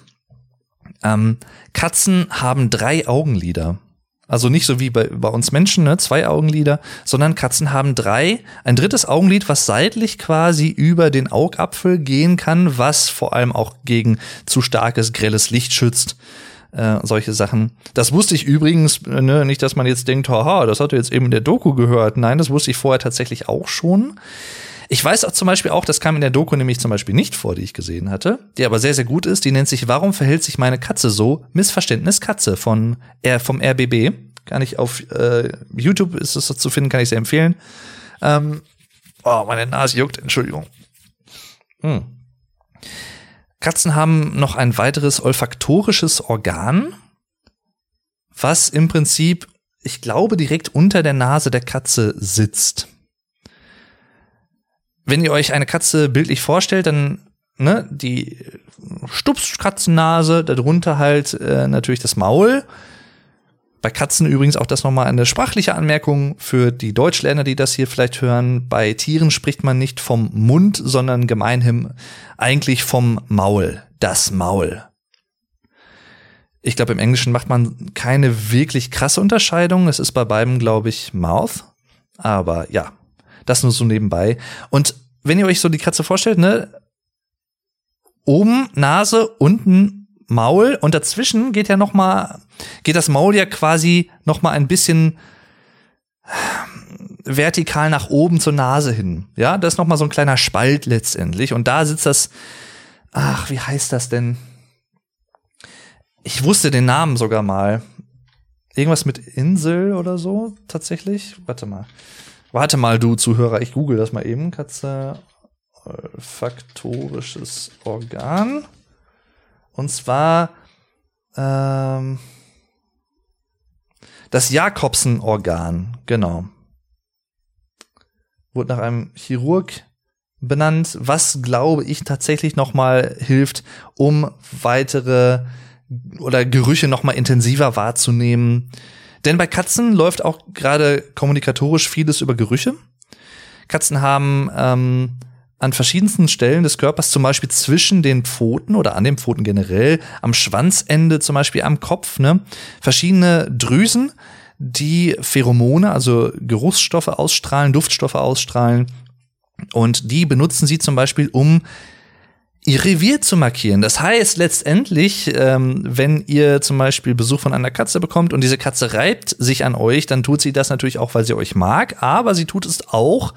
Ähm, Katzen haben drei Augenlider. Also nicht so wie bei, bei uns Menschen, ne, zwei Augenlider, sondern Katzen haben drei. Ein drittes Augenlid, was seitlich quasi über den Augapfel gehen kann, was vor allem auch gegen zu starkes, grelles Licht schützt. äh, solche Sachen. Das wusste ich übrigens, ne, nicht, dass man jetzt denkt, haha, das hat er jetzt eben in der Doku gehört. Nein, das wusste ich vorher tatsächlich auch schon. Ich weiß auch zum Beispiel auch, das kam in der Doku nämlich zum Beispiel nicht vor, die ich gesehen hatte, die aber sehr, sehr gut ist. Die nennt sich Warum verhält sich meine Katze so? Missverständnis Katze von R, vom RBB. Kann ich auf äh, YouTube ist es zu finden, kann ich sehr empfehlen. Ähm, oh, meine Nase juckt, Entschuldigung. Hm. Katzen haben noch ein weiteres olfaktorisches Organ, was im Prinzip, ich glaube, direkt unter der Nase der Katze sitzt. Wenn ihr euch eine Katze bildlich vorstellt, dann ne, die Stupskatzennase, darunter halt äh, natürlich das Maul bei Katzen übrigens auch das nochmal eine sprachliche Anmerkung für die Deutschlerner, die das hier vielleicht hören. Bei Tieren spricht man nicht vom Mund, sondern gemeinhin eigentlich vom Maul. Das Maul. Ich glaube, im Englischen macht man keine wirklich krasse Unterscheidung. Es ist bei beiden, glaube ich, Mouth. Aber ja, das nur so nebenbei. Und wenn ihr euch so die Katze vorstellt, ne, oben Nase, unten Maul und dazwischen geht ja noch mal geht das Maul ja quasi noch mal ein bisschen vertikal nach oben zur Nase hin. Ja, das ist noch mal so ein kleiner Spalt letztendlich und da sitzt das ach, wie heißt das denn? Ich wusste den Namen sogar mal. Irgendwas mit Insel oder so tatsächlich? Warte mal. Warte mal, du Zuhörer, ich google das mal eben. Katze olfaktorisches Organ. Und zwar ähm, das Jakobsen-Organ, genau. Wurde nach einem Chirurg benannt, was glaube ich tatsächlich noch mal hilft, um weitere oder Gerüche noch mal intensiver wahrzunehmen. Denn bei Katzen läuft auch gerade kommunikatorisch vieles über Gerüche. Katzen haben ähm, an verschiedensten Stellen des Körpers, zum Beispiel zwischen den Pfoten oder an den Pfoten generell, am Schwanzende, zum Beispiel am Kopf, ne, verschiedene Drüsen, die Pheromone, also Geruchsstoffe ausstrahlen, Duftstoffe ausstrahlen. Und die benutzen sie zum Beispiel, um ihr Revier zu markieren. Das heißt letztendlich, ähm, wenn ihr zum Beispiel Besuch von einer Katze bekommt und diese Katze reibt sich an euch, dann tut sie das natürlich auch, weil sie euch mag, aber sie tut es auch,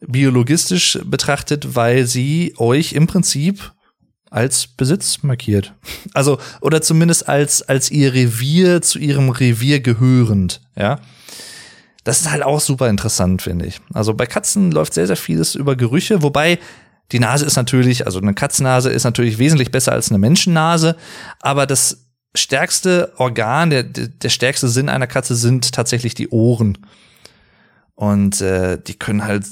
biologistisch betrachtet, weil sie euch im Prinzip als Besitz markiert. Also, oder zumindest als, als ihr Revier zu ihrem Revier gehörend, ja. Das ist halt auch super interessant, finde ich. Also bei Katzen läuft sehr, sehr vieles über Gerüche, wobei die Nase ist natürlich, also eine Katzennase ist natürlich wesentlich besser als eine Menschennase, aber das stärkste Organ, der, der stärkste Sinn einer Katze sind tatsächlich die Ohren. Und äh, die können halt,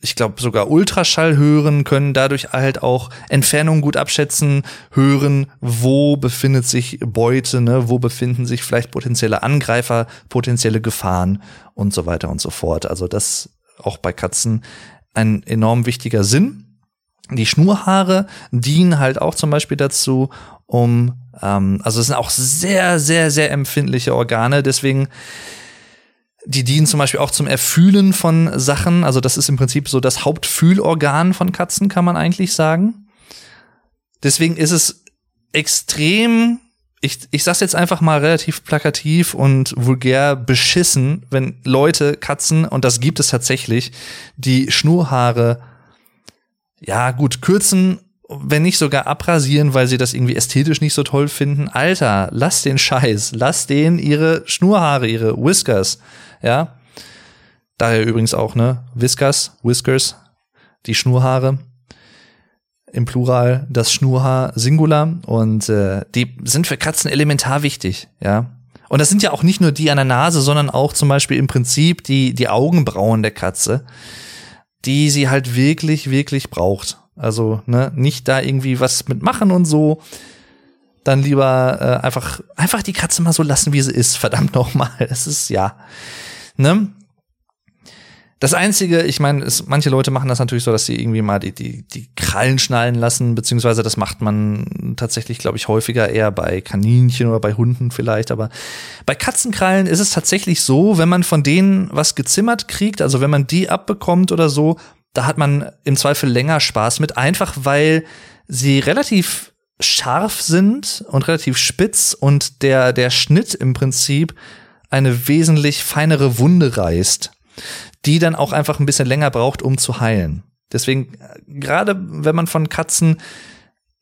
ich glaube, sogar Ultraschall hören, können dadurch halt auch Entfernungen gut abschätzen, hören, wo befindet sich Beute, ne, wo befinden sich vielleicht potenzielle Angreifer, potenzielle Gefahren und so weiter und so fort. Also das auch bei Katzen ein enorm wichtiger Sinn. Die Schnurhaare dienen halt auch zum Beispiel dazu, um, ähm, also es sind auch sehr, sehr, sehr empfindliche Organe, deswegen die dienen zum Beispiel auch zum Erfühlen von Sachen. Also das ist im Prinzip so das Hauptfühlorgan von Katzen, kann man eigentlich sagen. Deswegen ist es extrem, ich, ich sag's jetzt einfach mal relativ plakativ und vulgär beschissen, wenn Leute, Katzen, und das gibt es tatsächlich, die Schnurhaare, ja gut, kürzen wenn nicht sogar abrasieren, weil sie das irgendwie ästhetisch nicht so toll finden. Alter, lass den Scheiß, lass denen ihre Schnurhaare, ihre Whiskers, ja. Daher übrigens auch, ne, Whiskers, Whiskers, die Schnurhaare im Plural, das Schnurhaar Singular und äh, die sind für Katzen elementar wichtig, ja. Und das sind ja auch nicht nur die an der Nase, sondern auch zum Beispiel im Prinzip die, die Augenbrauen der Katze, die sie halt wirklich, wirklich braucht. Also, ne, nicht da irgendwie was mitmachen und so. Dann lieber äh, einfach, einfach die Katze mal so lassen, wie sie ist. Verdammt nochmal. Es ist, ja. Ne? Das Einzige, ich meine, manche Leute machen das natürlich so, dass sie irgendwie mal die, die, die Krallen schnallen lassen, beziehungsweise das macht man tatsächlich, glaube ich, häufiger eher bei Kaninchen oder bei Hunden vielleicht. Aber bei Katzenkrallen ist es tatsächlich so, wenn man von denen was gezimmert kriegt, also wenn man die abbekommt oder so, da hat man im Zweifel länger Spaß mit, einfach weil sie relativ scharf sind und relativ spitz und der, der Schnitt im Prinzip eine wesentlich feinere Wunde reißt, die dann auch einfach ein bisschen länger braucht, um zu heilen. Deswegen, äh, gerade wenn man von Katzen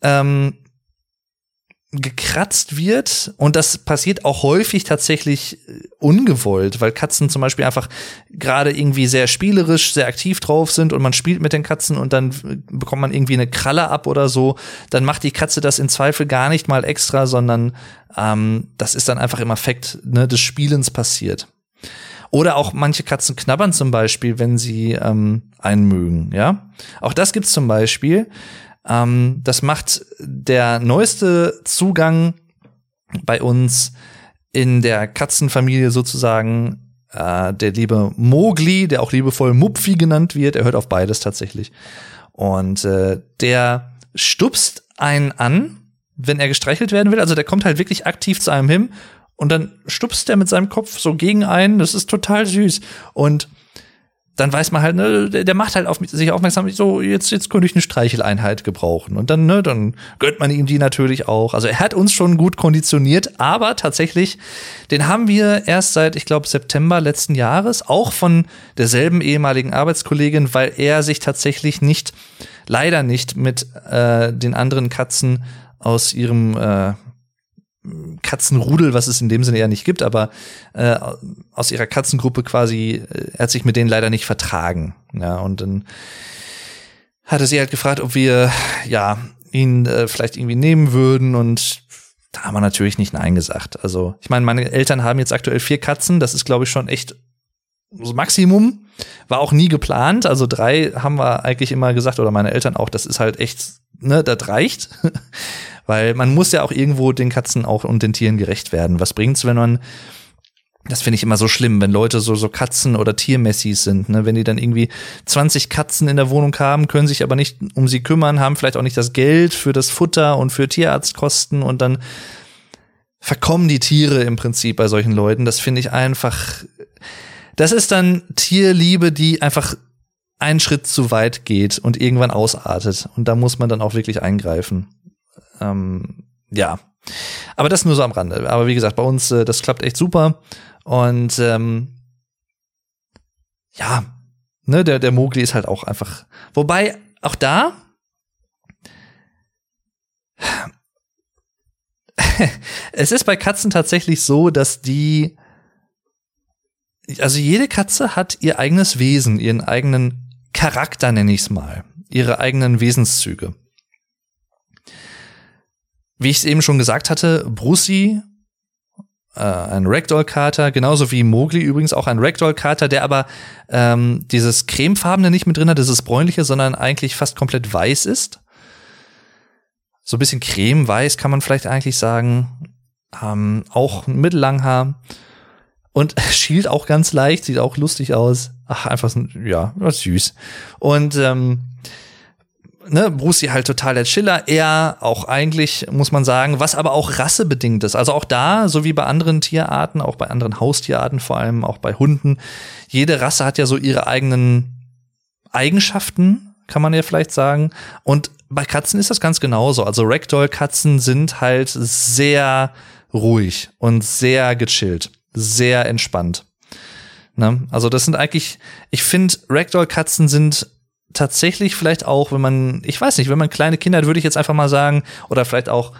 ähm, gekratzt wird und das passiert auch häufig tatsächlich äh, ungewollt, weil Katzen zum Beispiel einfach gerade irgendwie sehr spielerisch, sehr aktiv drauf sind und man spielt mit den Katzen und dann äh, bekommt man irgendwie eine Kralle ab oder so, dann macht die Katze das in Zweifel gar nicht mal extra, sondern ähm, das ist dann einfach im Affekt ne, des Spielens passiert. Oder auch manche Katzen knabbern zum Beispiel, wenn sie ähm, einen mögen, ja. Auch das gibt's zum Beispiel. Ähm, das macht der neueste Zugang bei uns in der Katzenfamilie sozusagen äh, der liebe Mogli, der auch liebevoll Mupfi genannt wird. Er hört auf beides tatsächlich. Und äh, der stupst einen an, wenn er gestreichelt werden will. Also der kommt halt wirklich aktiv zu einem hin und dann stupst er mit seinem Kopf so gegen einen. Das ist total süß. Und dann weiß man halt, ne, der macht halt auf sich aufmerksam, so, jetzt, jetzt könnte ich eine Streicheleinheit gebrauchen. Und dann, ne, dann gönnt man ihm die natürlich auch. Also er hat uns schon gut konditioniert, aber tatsächlich, den haben wir erst seit, ich glaube, September letzten Jahres, auch von derselben ehemaligen Arbeitskollegin, weil er sich tatsächlich nicht, leider nicht mit äh, den anderen Katzen aus ihrem äh, Katzenrudel, was es in dem Sinne ja nicht gibt, aber äh, aus ihrer Katzengruppe quasi, äh, hat sich mit denen leider nicht vertragen. Ja, und dann hatte sie halt gefragt, ob wir ja ihn äh, vielleicht irgendwie nehmen würden und da haben wir natürlich nicht Nein gesagt. Also, ich meine, meine Eltern haben jetzt aktuell vier Katzen, das ist, glaube ich, schon echt das Maximum. War auch nie geplant. Also drei haben wir eigentlich immer gesagt, oder meine Eltern auch, das ist halt echt, ne, das reicht. Weil man muss ja auch irgendwo den Katzen auch und den Tieren gerecht werden. Was bringt's, wenn man das finde ich immer so schlimm, wenn Leute so, so Katzen- oder Tiermessis sind, ne? Wenn die dann irgendwie 20 Katzen in der Wohnung haben, können sich aber nicht um sie kümmern, haben vielleicht auch nicht das Geld für das Futter und für Tierarztkosten und dann verkommen die Tiere im Prinzip bei solchen Leuten. Das finde ich einfach, das ist dann Tierliebe, die einfach einen Schritt zu weit geht und irgendwann ausartet. Und da muss man dann auch wirklich eingreifen. Ähm, ja. Aber das nur so am Rande. Aber wie gesagt, bei uns, äh, das klappt echt super. Und ähm, ja, ne, der, der Mogli ist halt auch einfach. Wobei, auch da. es ist bei Katzen tatsächlich so, dass die. Also jede Katze hat ihr eigenes Wesen, ihren eigenen Charakter, nenne ich es mal. Ihre eigenen Wesenszüge. Wie ich es eben schon gesagt hatte, Brucey, äh, ein Ragdoll-Kater, genauso wie Mowgli übrigens auch ein Ragdoll-Kater, der aber ähm, dieses cremefarbene nicht mit drin hat, dieses bräunliche, sondern eigentlich fast komplett weiß ist. So ein bisschen cremeweiß kann man vielleicht eigentlich sagen. Ähm, auch Mittellanghaar. Und schielt auch ganz leicht, sieht auch lustig aus. Ach, einfach ja, süß. Und ähm, ne, Brucey halt total der Chiller, er auch eigentlich, muss man sagen, was aber auch rassebedingt ist. Also auch da, so wie bei anderen Tierarten, auch bei anderen Haustierarten, vor allem auch bei Hunden, jede Rasse hat ja so ihre eigenen Eigenschaften, kann man ja vielleicht sagen. Und bei Katzen ist das ganz genauso. Also Ragdoll-Katzen sind halt sehr ruhig und sehr gechillt, sehr entspannt. Ne? Also das sind eigentlich, ich finde, Ragdoll-Katzen sind tatsächlich vielleicht auch, wenn man, ich weiß nicht, wenn man kleine Kinder hat, würde ich jetzt einfach mal sagen, oder vielleicht auch,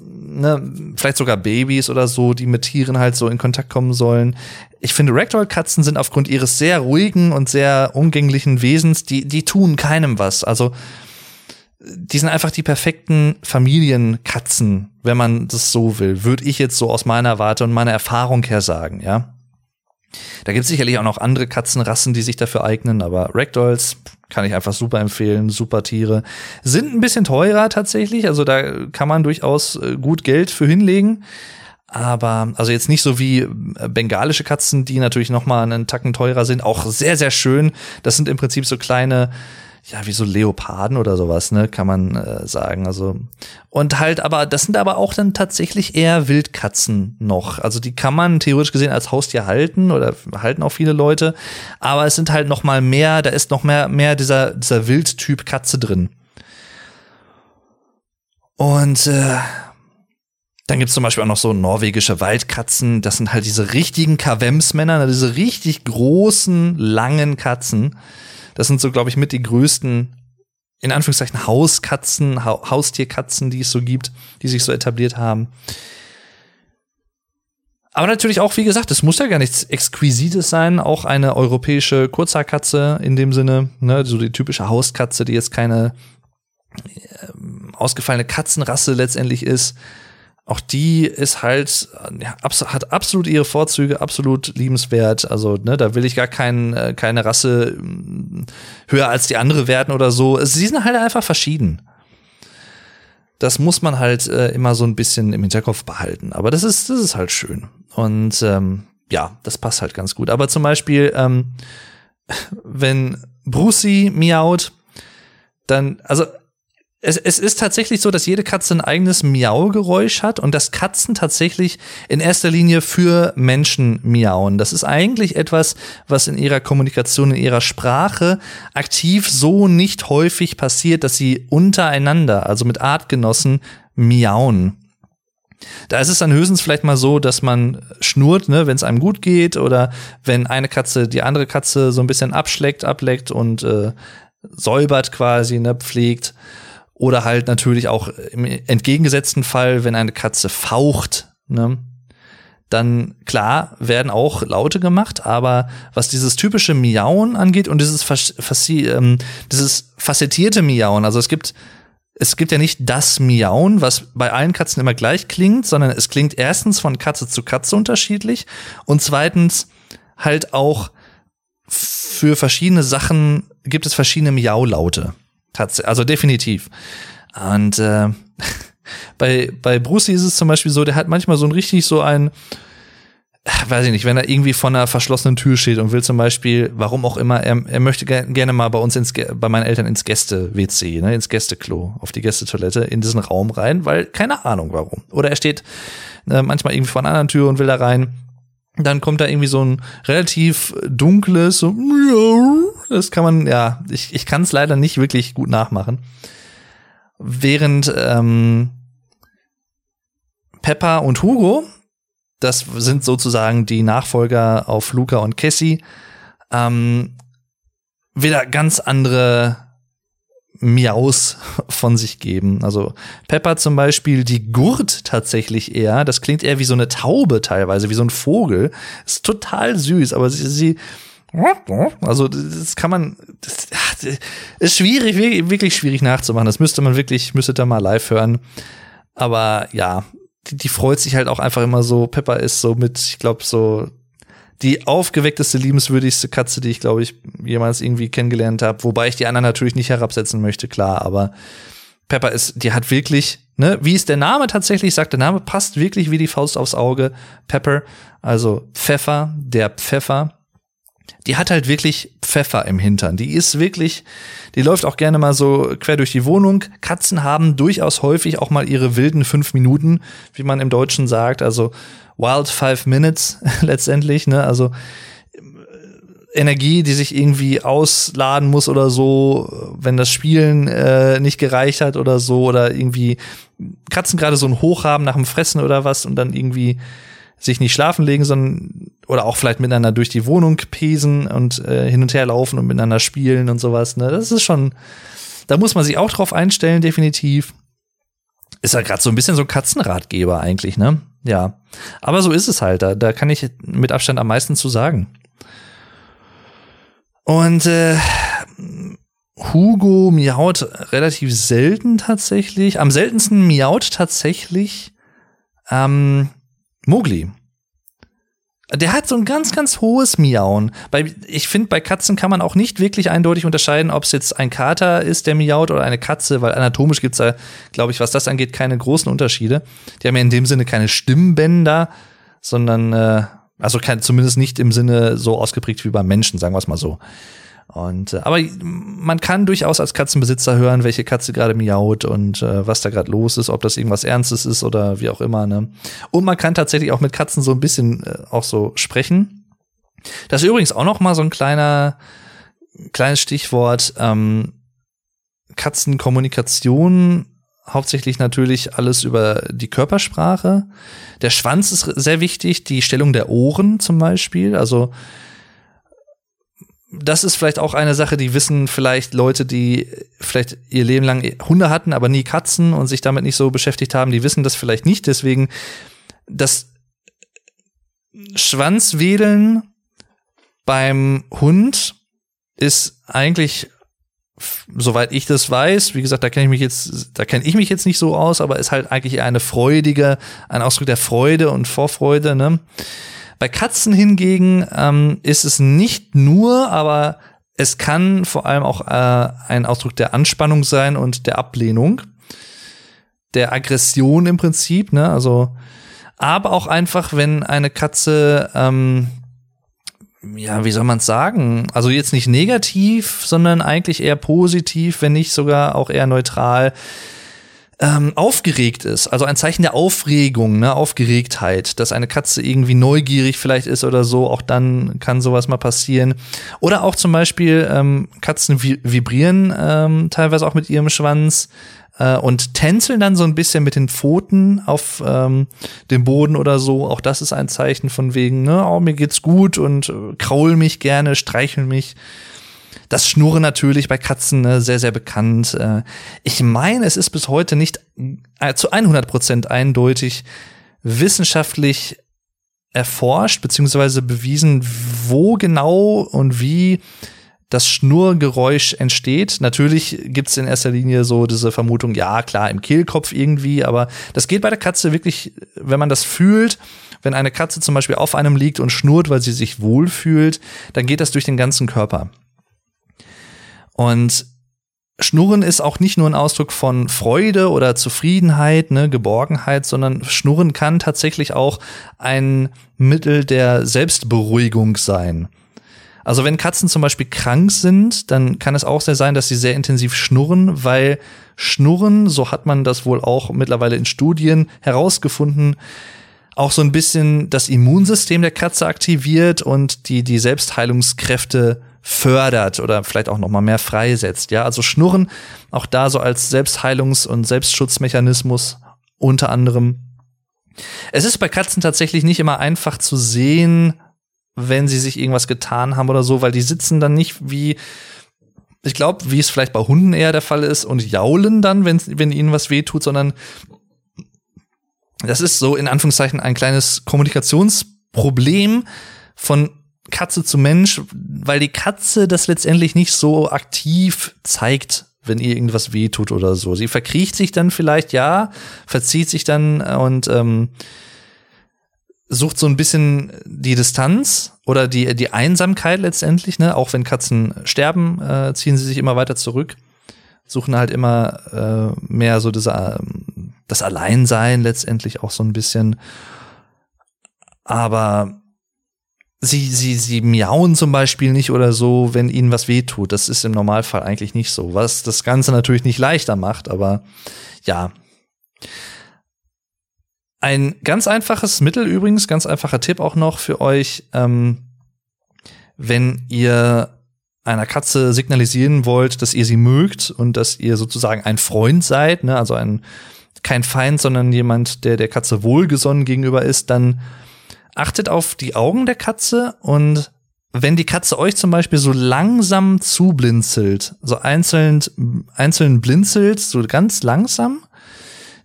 ne, vielleicht sogar Babys oder so, die mit Tieren halt so in Kontakt kommen sollen. Ich finde, Ragdoll-Katzen sind aufgrund ihres sehr ruhigen und sehr umgänglichen Wesens, die, die tun keinem was. Also, die sind einfach die perfekten Familienkatzen, wenn man das so will, würde ich jetzt so aus meiner Warte und meiner Erfahrung her sagen, ja. Da gibt es sicherlich auch noch andere Katzenrassen, die sich dafür eignen, aber Ragdolls kann ich einfach super empfehlen, super Tiere. Sind ein bisschen teurer tatsächlich, also da kann man durchaus äh, gut Geld für hinlegen. Aber, also jetzt nicht so wie äh, bengalische Katzen, die natürlich noch mal einen Tacken teurer sind, auch sehr, sehr schön. Das sind im Prinzip so kleine, ja, wie so Leoparden oder sowas, ne, kann man äh, sagen. Also und halt, aber das sind aber auch dann tatsächlich eher Wildkatzen noch. Also die kann man theoretisch gesehen als Haustier halten oder halten auch viele Leute. Aber es sind halt noch mal mehr, da ist noch mehr mehr dieser dieser Wildtyp Katze drin. Und äh, dann gibt's zum Beispiel auch noch so norwegische Waldkatzen. Das sind halt diese richtigen Kavemsmänner, diese richtig großen, langen Katzen. Das sind so, glaube ich, mit die größten, in Anführungszeichen, Hauskatzen, ha Haustierkatzen, die es so gibt, die sich so etabliert haben. Aber natürlich auch, wie gesagt, es muss ja gar nichts Exquisites sein. Auch eine europäische Kurzhaarkatze in dem Sinne, ne, so die typische Hauskatze, die jetzt keine äh, ausgefallene Katzenrasse letztendlich ist. Auch die ist halt, hat absolut ihre Vorzüge, absolut liebenswert. Also, ne, da will ich gar kein, äh, keine Rasse mm, höher als die andere werden oder so. Sie sind halt einfach verschieden das muss man halt äh, immer so ein bisschen im Hinterkopf behalten. Aber das ist, das ist halt schön. Und ähm, ja, das passt halt ganz gut. Aber zum Beispiel, ähm, wenn Brucey miaut, dann, also es, es ist tatsächlich so, dass jede Katze ein eigenes Miau-Geräusch hat und dass Katzen tatsächlich in erster Linie für Menschen miauen. Das ist eigentlich etwas, was in ihrer Kommunikation, in ihrer Sprache aktiv so nicht häufig passiert, dass sie untereinander, also mit Artgenossen, miauen. Da ist es dann höchstens vielleicht mal so, dass man schnurrt, ne, wenn es einem gut geht oder wenn eine Katze die andere Katze so ein bisschen abschleckt, ableckt und äh, säubert quasi, ne, pflegt. Oder halt natürlich auch im entgegengesetzten Fall, wenn eine Katze faucht, ne, dann klar werden auch Laute gemacht, aber was dieses typische Miauen angeht und dieses, ähm, dieses facettierte Miauen, also es gibt es gibt ja nicht das Miauen, was bei allen Katzen immer gleich klingt, sondern es klingt erstens von Katze zu Katze unterschiedlich und zweitens halt auch für verschiedene Sachen gibt es verschiedene Miaulaute. Also definitiv. Und äh, bei, bei Brucey ist es zum Beispiel so, der hat manchmal so ein richtig so ein, weiß ich nicht, wenn er irgendwie vor einer verschlossenen Tür steht und will zum Beispiel, warum auch immer, er, er möchte gerne mal bei uns ins, bei meinen Eltern ins Gäste-WC, ne, ins Gästeklo, auf die Gästetoilette, in diesen Raum rein, weil keine Ahnung warum. Oder er steht äh, manchmal irgendwie vor einer anderen Tür und will da rein. Dann kommt da irgendwie so ein relativ dunkles, so, das kann man, ja, ich, ich kann es leider nicht wirklich gut nachmachen. Während ähm, Peppa und Hugo, das sind sozusagen die Nachfolger auf Luca und Cassie, ähm, wieder ganz andere Miaus von sich geben. Also Pepper zum Beispiel, die gurt tatsächlich eher. Das klingt eher wie so eine Taube teilweise, wie so ein Vogel. Ist total süß, aber sie, sie also das kann man, das ist schwierig, wirklich schwierig nachzumachen. Das müsste man wirklich, müsste da mal live hören. Aber ja, die, die freut sich halt auch einfach immer so. Pepper ist so mit, ich glaube, so die aufgeweckteste, liebenswürdigste Katze, die ich, glaube ich, jemals irgendwie kennengelernt habe. Wobei ich die anderen natürlich nicht herabsetzen möchte, klar, aber Pepper ist, die hat wirklich, ne, wie ist der Name tatsächlich sagt, der Name passt wirklich wie die Faust aufs Auge. Pepper, also Pfeffer, der Pfeffer. Die hat halt wirklich Pfeffer im Hintern. Die ist wirklich, die läuft auch gerne mal so quer durch die Wohnung. Katzen haben durchaus häufig auch mal ihre wilden fünf Minuten, wie man im Deutschen sagt. Also Wild Five Minutes letztendlich, ne? Also Energie, die sich irgendwie ausladen muss oder so, wenn das Spielen äh, nicht gereicht hat oder so, oder irgendwie Katzen gerade so ein Hoch haben nach dem Fressen oder was und dann irgendwie sich nicht schlafen legen, sondern oder auch vielleicht miteinander durch die Wohnung pesen und äh, hin und her laufen und miteinander spielen und sowas. Ne? Das ist schon, da muss man sich auch drauf einstellen, definitiv. Ist ja gerade so ein bisschen so Katzenratgeber eigentlich, ne? Ja. Aber so ist es halt. Da, da kann ich mit Abstand am meisten zu sagen. Und äh, Hugo miaut relativ selten tatsächlich. Am seltensten miaut tatsächlich ähm, Mogli. Der hat so ein ganz, ganz hohes Miauen. Bei, ich finde, bei Katzen kann man auch nicht wirklich eindeutig unterscheiden, ob es jetzt ein Kater ist, der miaut, oder eine Katze, weil anatomisch gibt es da, glaube ich, was das angeht, keine großen Unterschiede. Die haben ja in dem Sinne keine Stimmbänder, sondern, äh, also kein, zumindest nicht im Sinne so ausgeprägt wie beim Menschen, sagen wir es mal so. Und äh, aber man kann durchaus als Katzenbesitzer hören, welche Katze gerade miaut und äh, was da gerade los ist, ob das irgendwas Ernstes ist oder wie auch immer. Ne? Und man kann tatsächlich auch mit Katzen so ein bisschen äh, auch so sprechen. Das ist übrigens auch noch mal so ein kleiner kleines Stichwort. Ähm, Katzenkommunikation hauptsächlich natürlich alles über die Körpersprache. Der Schwanz ist sehr wichtig, die Stellung der Ohren zum Beispiel. Also das ist vielleicht auch eine Sache, die wissen vielleicht Leute, die vielleicht ihr Leben lang Hunde hatten, aber nie Katzen und sich damit nicht so beschäftigt haben, die wissen das vielleicht nicht. Deswegen das Schwanzwedeln beim Hund ist eigentlich soweit ich das weiß, wie gesagt, da kenne ich mich jetzt, da kenne ich mich jetzt nicht so aus, aber ist halt eigentlich eine freudige, ein Ausdruck der Freude und Vorfreude. Ne? Bei Katzen hingegen ähm, ist es nicht nur, aber es kann vor allem auch äh, ein Ausdruck der Anspannung sein und der Ablehnung, der Aggression im Prinzip. Ne? Also, aber auch einfach, wenn eine Katze ähm, ja, wie soll man es sagen? Also jetzt nicht negativ, sondern eigentlich eher positiv, wenn nicht sogar auch eher neutral ähm, aufgeregt ist. Also ein Zeichen der Aufregung, ne, Aufgeregtheit, dass eine Katze irgendwie neugierig vielleicht ist oder so. Auch dann kann sowas mal passieren. Oder auch zum Beispiel ähm, Katzen vibrieren ähm, teilweise auch mit ihrem Schwanz äh, und tänzeln dann so ein bisschen mit den Pfoten auf ähm, dem Boden oder so. Auch das ist ein Zeichen von wegen, ne, oh, mir geht's gut und äh, kraul mich gerne, streichel mich. Das Schnurren natürlich bei Katzen ne, sehr, sehr bekannt. Äh, ich meine, es ist bis heute nicht äh, zu 100 Prozent eindeutig wissenschaftlich erforscht beziehungsweise bewiesen, wo genau und wie das Schnurgeräusch entsteht. Natürlich gibt's in erster Linie so diese Vermutung, ja klar, im Kehlkopf irgendwie, aber das geht bei der Katze wirklich, wenn man das fühlt, wenn eine Katze zum Beispiel auf einem liegt und schnurrt, weil sie sich wohlfühlt, dann geht das durch den ganzen Körper. Und Schnurren ist auch nicht nur ein Ausdruck von Freude oder Zufriedenheit, ne, Geborgenheit, sondern Schnurren kann tatsächlich auch ein Mittel der Selbstberuhigung sein. Also wenn Katzen zum Beispiel krank sind, dann kann es auch sehr sein, dass sie sehr intensiv schnurren, weil Schnurren, so hat man das wohl auch mittlerweile in Studien herausgefunden, auch so ein bisschen das Immunsystem der Katze aktiviert und die, die Selbstheilungskräfte fördert oder vielleicht auch noch mal mehr freisetzt. Ja, also Schnurren auch da so als Selbstheilungs- und Selbstschutzmechanismus unter anderem. Es ist bei Katzen tatsächlich nicht immer einfach zu sehen, wenn sie sich irgendwas getan haben oder so, weil die sitzen dann nicht wie, ich glaube, wie es vielleicht bei Hunden eher der Fall ist und jaulen dann, wenn, wenn ihnen was wehtut, sondern das ist so in Anführungszeichen ein kleines Kommunikationsproblem von Katze zu Mensch, weil die Katze das letztendlich nicht so aktiv zeigt, wenn ihr irgendwas wehtut oder so. Sie verkriecht sich dann vielleicht, ja, verzieht sich dann und ähm, sucht so ein bisschen die Distanz oder die, die Einsamkeit letztendlich, ne? Auch wenn Katzen sterben, äh, ziehen sie sich immer weiter zurück, suchen halt immer äh, mehr so das, äh, das Alleinsein letztendlich auch so ein bisschen. Aber sie, sie, sie miauen zum Beispiel nicht oder so, wenn ihnen was wehtut. Das ist im Normalfall eigentlich nicht so. Was das Ganze natürlich nicht leichter macht, aber ja. Ein ganz einfaches Mittel übrigens, ganz einfacher Tipp auch noch für euch, ähm, wenn ihr einer Katze signalisieren wollt, dass ihr sie mögt und dass ihr sozusagen ein Freund seid, ne, also ein kein Feind, sondern jemand, der der Katze wohlgesonnen gegenüber ist, dann achtet auf die Augen der Katze und wenn die Katze euch zum Beispiel so langsam zublinzelt, so einzeln, einzeln blinzelt, so ganz langsam,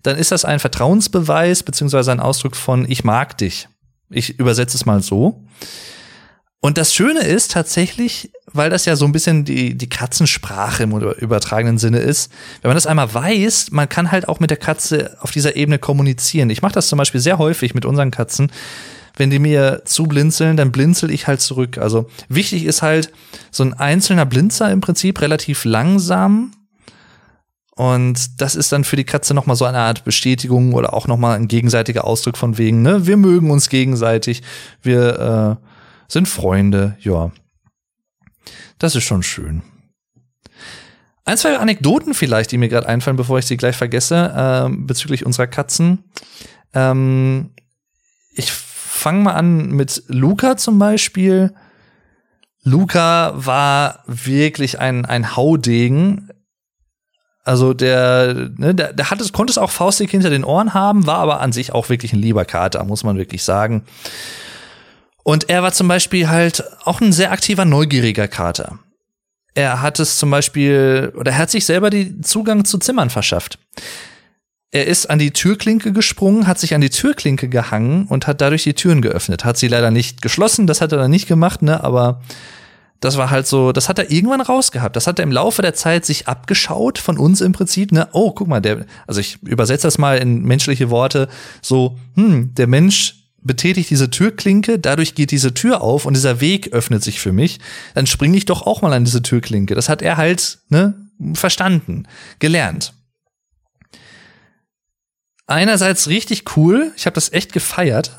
dann ist das ein Vertrauensbeweis beziehungsweise ein Ausdruck von ich mag dich. Ich übersetze es mal so. Und das Schöne ist tatsächlich, weil das ja so ein bisschen die, die Katzensprache im übertragenen Sinne ist, wenn man das einmal weiß, man kann halt auch mit der Katze auf dieser Ebene kommunizieren. Ich mache das zum Beispiel sehr häufig mit unseren Katzen. Wenn die mir zublinzeln, dann blinzel ich halt zurück. Also wichtig ist halt so ein einzelner Blinzer im Prinzip relativ langsam und das ist dann für die Katze nochmal so eine Art Bestätigung oder auch nochmal ein gegenseitiger Ausdruck von wegen, ne, wir mögen uns gegenseitig, wir äh, sind Freunde, ja. Das ist schon schön. Ein, zwei Anekdoten vielleicht, die mir gerade einfallen, bevor ich sie gleich vergesse, äh, bezüglich unserer Katzen. Ähm, ich fange mal an mit Luca zum Beispiel. Luca war wirklich ein, ein Haudegen Also der, ne, der, der hat es, konnte es auch faustig hinter den Ohren haben, war aber an sich auch wirklich ein lieber Kater, muss man wirklich sagen. Und er war zum Beispiel halt auch ein sehr aktiver, neugieriger Kater. Er hat es zum Beispiel, oder er hat sich selber den Zugang zu Zimmern verschafft. Er ist an die Türklinke gesprungen, hat sich an die Türklinke gehangen und hat dadurch die Türen geöffnet. Hat sie leider nicht geschlossen, das hat er dann nicht gemacht, ne, aber das war halt so, das hat er irgendwann rausgehabt. Das hat er im Laufe der Zeit sich abgeschaut von uns im Prinzip, ne? Oh, guck mal, der, also ich übersetze das mal in menschliche Worte, so, hm, der Mensch betätigt diese Türklinke, dadurch geht diese Tür auf und dieser Weg öffnet sich für mich, dann springe ich doch auch mal an diese Türklinke. Das hat er halt, ne, verstanden, gelernt. Einerseits richtig cool, ich habe das echt gefeiert,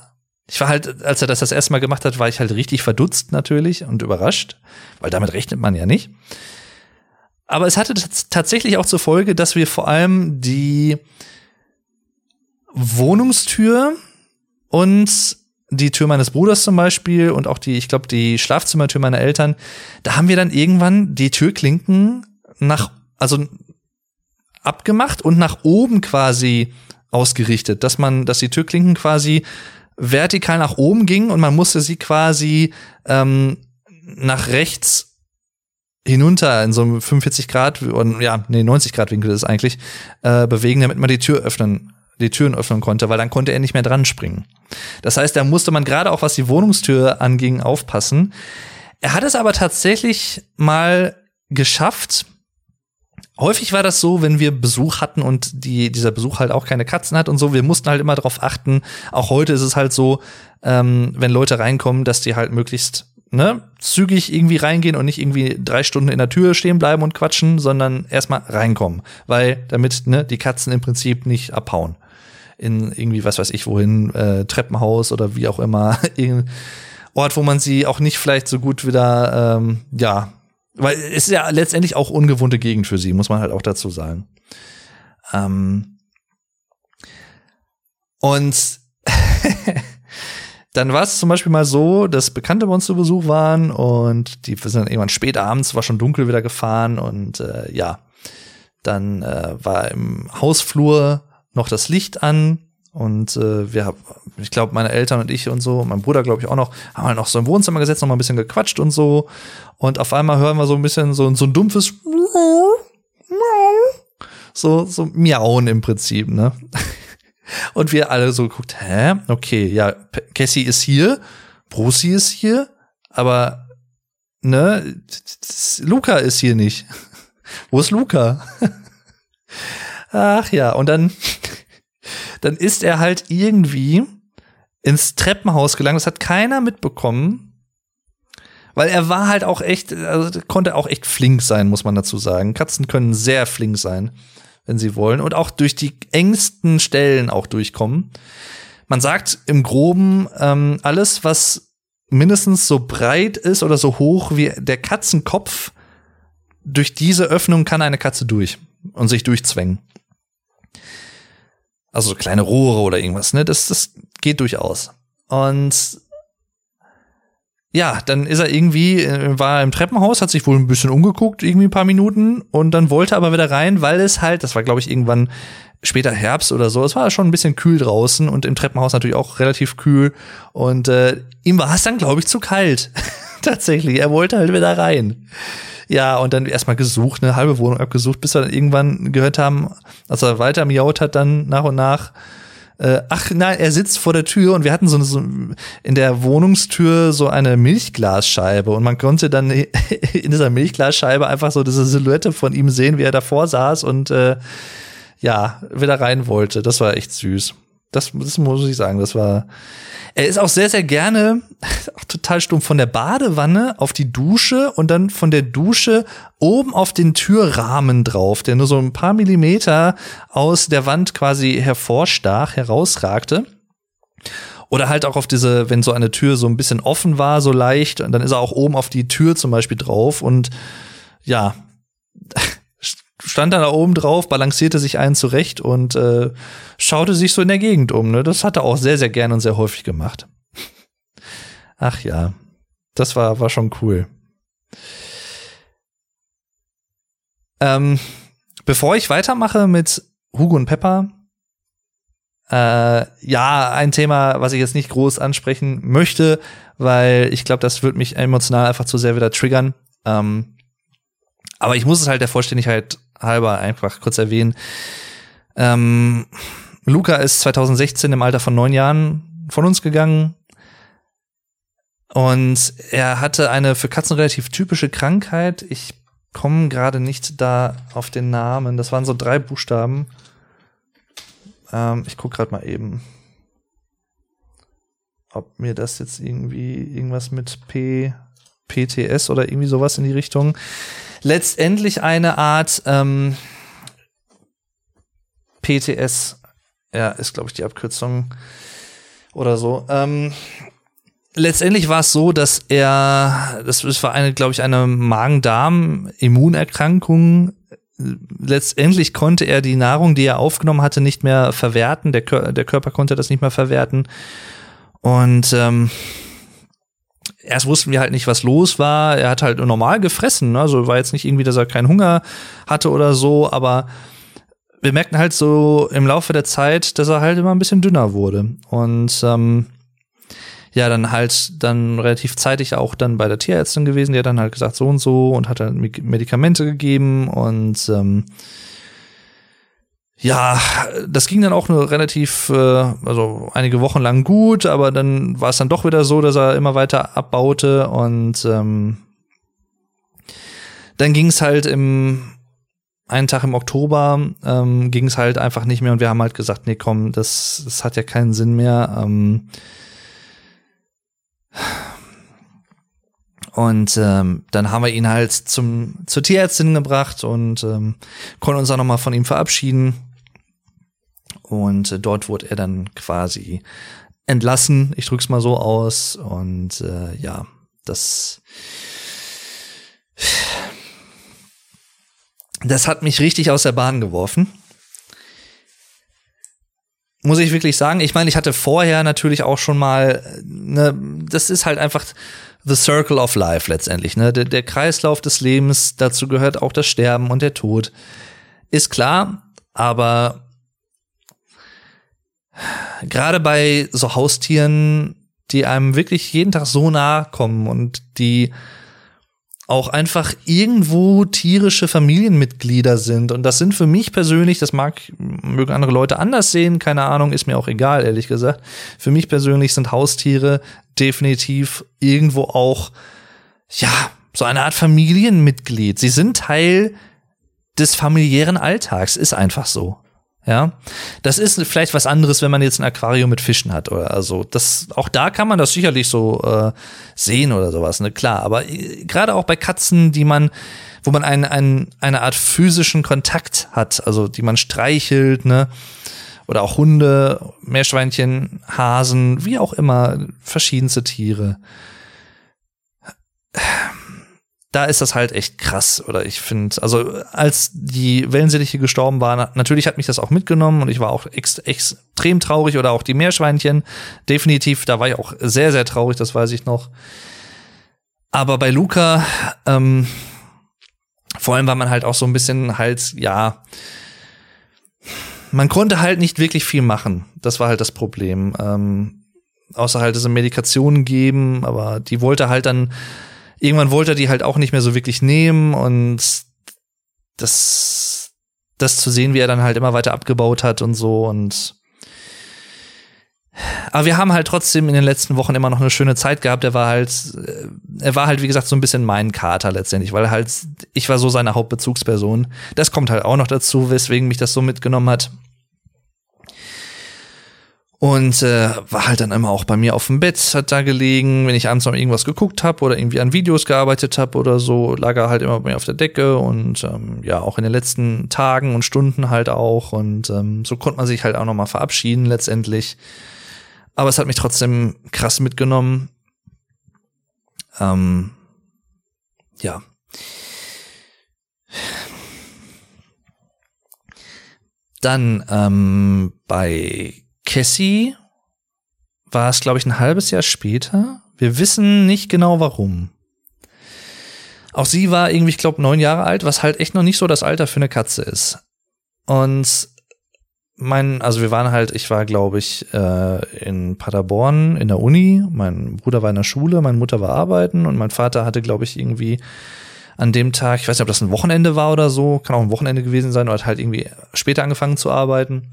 ich war halt, als er das das erste Mal gemacht hat, war ich halt richtig verdutzt natürlich und überrascht, weil damit rechnet man ja nicht. Aber es hatte tatsächlich auch zur Folge, dass wir vor allem die Wohnungstür und die Tür meines Bruders zum Beispiel und auch die, ich glaube, die Schlafzimmertür meiner Eltern, da haben wir dann irgendwann die Türklinken nach, also abgemacht und nach oben quasi ausgerichtet, dass man, dass die Türklinken quasi vertikal nach oben ging und man musste sie quasi ähm, nach rechts hinunter in so einem 45 Grad und ja, nee, 90 Grad Winkel ist eigentlich äh, bewegen, damit man die Tür öffnen, die Türen öffnen konnte, weil dann konnte er nicht mehr dran springen. Das heißt, da musste man gerade auch was die Wohnungstür anging aufpassen. Er hat es aber tatsächlich mal geschafft, häufig war das so, wenn wir Besuch hatten und die, dieser Besuch halt auch keine Katzen hat und so, wir mussten halt immer darauf achten. Auch heute ist es halt so, ähm, wenn Leute reinkommen, dass die halt möglichst ne, zügig irgendwie reingehen und nicht irgendwie drei Stunden in der Tür stehen bleiben und quatschen, sondern erstmal reinkommen. Weil damit ne, die Katzen im Prinzip nicht abhauen. In irgendwie, was weiß ich, wohin, äh, Treppenhaus oder wie auch immer, Ort, wo man sie auch nicht vielleicht so gut wieder, ähm, ja, weil es ist ja letztendlich auch ungewohnte Gegend für sie, muss man halt auch dazu sagen. Ähm und dann war es zum Beispiel mal so, dass Bekannte bei uns zu Besuch waren und die sind dann irgendwann spät abends, war schon dunkel wieder gefahren und äh, ja, dann äh, war im Hausflur noch das Licht an und äh, wir haben, ich glaube, meine Eltern und ich und so, mein Bruder, glaube ich, auch noch, haben halt noch so im Wohnzimmer gesetzt, noch mal ein bisschen gequatscht und so. Und auf einmal hören wir so ein bisschen so, so ein dumpfes so, so miauen im Prinzip, ne? Und wir alle so geguckt, hä? Okay, ja, Cassie ist hier, Bruce ist hier, aber ne, Luca ist hier nicht. Wo ist Luca? Ach ja, und dann dann ist er halt irgendwie ins Treppenhaus gelangt. Das hat keiner mitbekommen. Weil er war halt auch echt, also konnte auch echt flink sein, muss man dazu sagen. Katzen können sehr flink sein, wenn sie wollen. Und auch durch die engsten Stellen auch durchkommen. Man sagt im Groben, ähm, alles, was mindestens so breit ist oder so hoch wie der Katzenkopf, durch diese Öffnung kann eine Katze durch und sich durchzwängen. Also so kleine Rohre oder irgendwas, ne? Das, das geht durchaus. Und ja, dann ist er irgendwie, äh, war im Treppenhaus, hat sich wohl ein bisschen umgeguckt, irgendwie ein paar Minuten, und dann wollte aber wieder rein, weil es halt, das war glaube ich irgendwann später Herbst oder so, es war schon ein bisschen kühl draußen und im Treppenhaus natürlich auch relativ kühl. Und äh, ihm war es dann, glaube ich, zu kalt. Tatsächlich, er wollte halt wieder rein. Ja, und dann erstmal gesucht, eine halbe Wohnung abgesucht, bis wir dann irgendwann gehört haben, als er weiter miaut hat, dann nach und nach, äh, ach nein, er sitzt vor der Tür und wir hatten so, so in der Wohnungstür so eine Milchglasscheibe und man konnte dann in dieser Milchglasscheibe einfach so diese Silhouette von ihm sehen, wie er davor saß und äh, ja, wieder rein wollte. Das war echt süß. Das, das muss ich sagen, das war. Er ist auch sehr, sehr gerne, auch total stumpf, von der Badewanne auf die Dusche und dann von der Dusche oben auf den Türrahmen drauf, der nur so ein paar Millimeter aus der Wand quasi hervorstach, herausragte. Oder halt auch auf diese, wenn so eine Tür so ein bisschen offen war, so leicht, und dann ist er auch oben auf die Tür zum Beispiel drauf und ja, stand dann da oben drauf, balancierte sich einen zurecht und äh, schaute sich so in der Gegend um. Ne? Das hat er auch sehr, sehr gern und sehr häufig gemacht. Ach ja, das war, war schon cool. Ähm, bevor ich weitermache mit Hugo und Pepper, äh, ja, ein Thema, was ich jetzt nicht groß ansprechen möchte, weil ich glaube, das wird mich emotional einfach zu sehr wieder triggern. Ähm, aber ich muss es halt der Vollständigkeit halber einfach kurz erwähnen. Ähm, Luca ist 2016 im Alter von neun Jahren von uns gegangen. Und er hatte eine für Katzen relativ typische Krankheit. Ich komme gerade nicht da auf den Namen. Das waren so drei Buchstaben. Ähm, ich gucke gerade mal eben, ob mir das jetzt irgendwie irgendwas mit P, PTS oder irgendwie sowas in die Richtung. Letztendlich eine Art ähm, PTS, ja, ist glaube ich die Abkürzung oder so. Ähm, letztendlich war es so, dass er, das war eine, glaube ich, eine Magen-Darm-Immunerkrankung. Letztendlich konnte er die Nahrung, die er aufgenommen hatte, nicht mehr verwerten. Der, Kör der Körper konnte das nicht mehr verwerten. Und ähm, erst wussten wir halt nicht, was los war. Er hat halt normal gefressen. Ne? Also war jetzt nicht irgendwie, dass er keinen Hunger hatte oder so, aber wir merkten halt so im Laufe der Zeit, dass er halt immer ein bisschen dünner wurde. Und ähm, ja, dann halt dann relativ zeitig auch dann bei der Tierärztin gewesen, die hat dann halt gesagt so und so und hat dann Medikamente gegeben und ähm, ja, das ging dann auch nur relativ, äh, also einige Wochen lang gut, aber dann war es dann doch wieder so, dass er immer weiter abbaute und ähm, dann ging es halt im einen Tag im Oktober ähm, ging es halt einfach nicht mehr und wir haben halt gesagt, nee, komm, das, das hat ja keinen Sinn mehr. Ähm, und ähm, dann haben wir ihn halt zum, zur Tierärztin gebracht und ähm, konnten uns auch nochmal von ihm verabschieden. Und äh, dort wurde er dann quasi entlassen. Ich drück's mal so aus. Und äh, ja, das. Das hat mich richtig aus der Bahn geworfen muss ich wirklich sagen. Ich meine, ich hatte vorher natürlich auch schon mal, ne, das ist halt einfach the circle of life letztendlich, ne, der, der Kreislauf des Lebens. Dazu gehört auch das Sterben und der Tod. Ist klar, aber gerade bei so Haustieren, die einem wirklich jeden Tag so nahe kommen und die auch einfach irgendwo tierische Familienmitglieder sind. Und das sind für mich persönlich, das mag, mögen andere Leute anders sehen, keine Ahnung, ist mir auch egal, ehrlich gesagt. Für mich persönlich sind Haustiere definitiv irgendwo auch, ja, so eine Art Familienmitglied. Sie sind Teil des familiären Alltags, ist einfach so. Ja, das ist vielleicht was anderes, wenn man jetzt ein Aquarium mit Fischen hat oder also. Das, auch da kann man das sicherlich so äh, sehen oder sowas, ne, klar. Aber äh, gerade auch bei Katzen, die man, wo man einen, einen, eine Art physischen Kontakt hat, also die man streichelt, ne, oder auch Hunde, Meerschweinchen, Hasen, wie auch immer, verschiedenste Tiere da ist das halt echt krass. Oder ich finde, also als die Wellensittiche gestorben waren, natürlich hat mich das auch mitgenommen und ich war auch ex extrem traurig oder auch die Meerschweinchen. Definitiv, da war ich auch sehr, sehr traurig, das weiß ich noch. Aber bei Luca, ähm, vor allem war man halt auch so ein bisschen halt, ja, man konnte halt nicht wirklich viel machen. Das war halt das Problem. Ähm, außer halt diese Medikationen geben, aber die wollte halt dann irgendwann wollte er die halt auch nicht mehr so wirklich nehmen und das, das zu sehen, wie er dann halt immer weiter abgebaut hat und so und aber wir haben halt trotzdem in den letzten Wochen immer noch eine schöne Zeit gehabt. Er war halt, äh, er war halt, wie gesagt, so ein bisschen mein Kater letztendlich, weil halt, ich war so seine Hauptbezugsperson. Das kommt halt auch noch dazu, weswegen mich das so mitgenommen hat. Und äh, war halt dann immer auch bei mir auf dem Bett, hat da gelegen, wenn ich abends noch irgendwas geguckt habe oder irgendwie an Videos gearbeitet habe oder so, lag er halt immer bei mir auf der Decke und ähm, ja, auch in den letzten Tagen und Stunden halt auch. Und ähm, so konnte man sich halt auch noch mal verabschieden letztendlich. Aber es hat mich trotzdem krass mitgenommen. Ähm, ja. Dann ähm, bei Cassie war es, glaube ich, ein halbes Jahr später. Wir wissen nicht genau warum. Auch sie war irgendwie, ich glaube, neun Jahre alt, was halt echt noch nicht so das Alter für eine Katze ist. Und mein, also wir waren halt, ich war, glaube ich, äh, in Paderborn in der Uni, mein Bruder war in der Schule, meine Mutter war arbeiten und mein Vater hatte, glaube ich, irgendwie an dem Tag, ich weiß nicht, ob das ein Wochenende war oder so, kann auch ein Wochenende gewesen sein, oder hat halt irgendwie später angefangen zu arbeiten.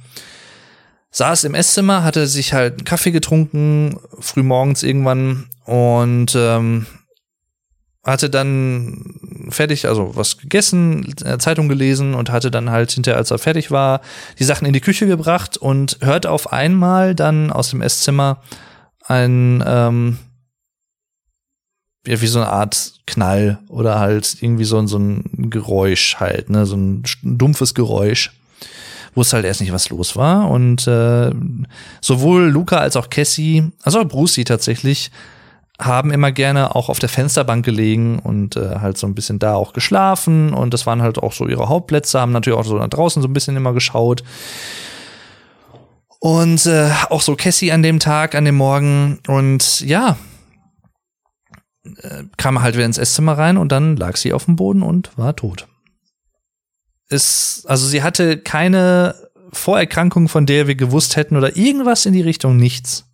Saß im Esszimmer, hatte sich halt einen Kaffee getrunken, früh morgens irgendwann und ähm, hatte dann fertig, also was gegessen, äh, Zeitung gelesen und hatte dann halt hinterher, als er fertig war, die Sachen in die Küche gebracht und hörte auf einmal dann aus dem Esszimmer ein, ähm, ja, wie so eine Art Knall oder halt irgendwie so, so ein Geräusch halt, ne, so ein dumpfes Geräusch. Wusste halt erst nicht, was los war. Und äh, sowohl Luca als auch Cassie, also auch Brucey tatsächlich, haben immer gerne auch auf der Fensterbank gelegen und äh, halt so ein bisschen da auch geschlafen und das waren halt auch so ihre Hauptplätze, haben natürlich auch so nach draußen so ein bisschen immer geschaut. Und äh, auch so Cassie an dem Tag, an dem Morgen und ja, äh, kam halt wieder ins Esszimmer rein und dann lag sie auf dem Boden und war tot. Ist, also sie hatte keine Vorerkrankung, von der wir gewusst hätten oder irgendwas in die Richtung, nichts.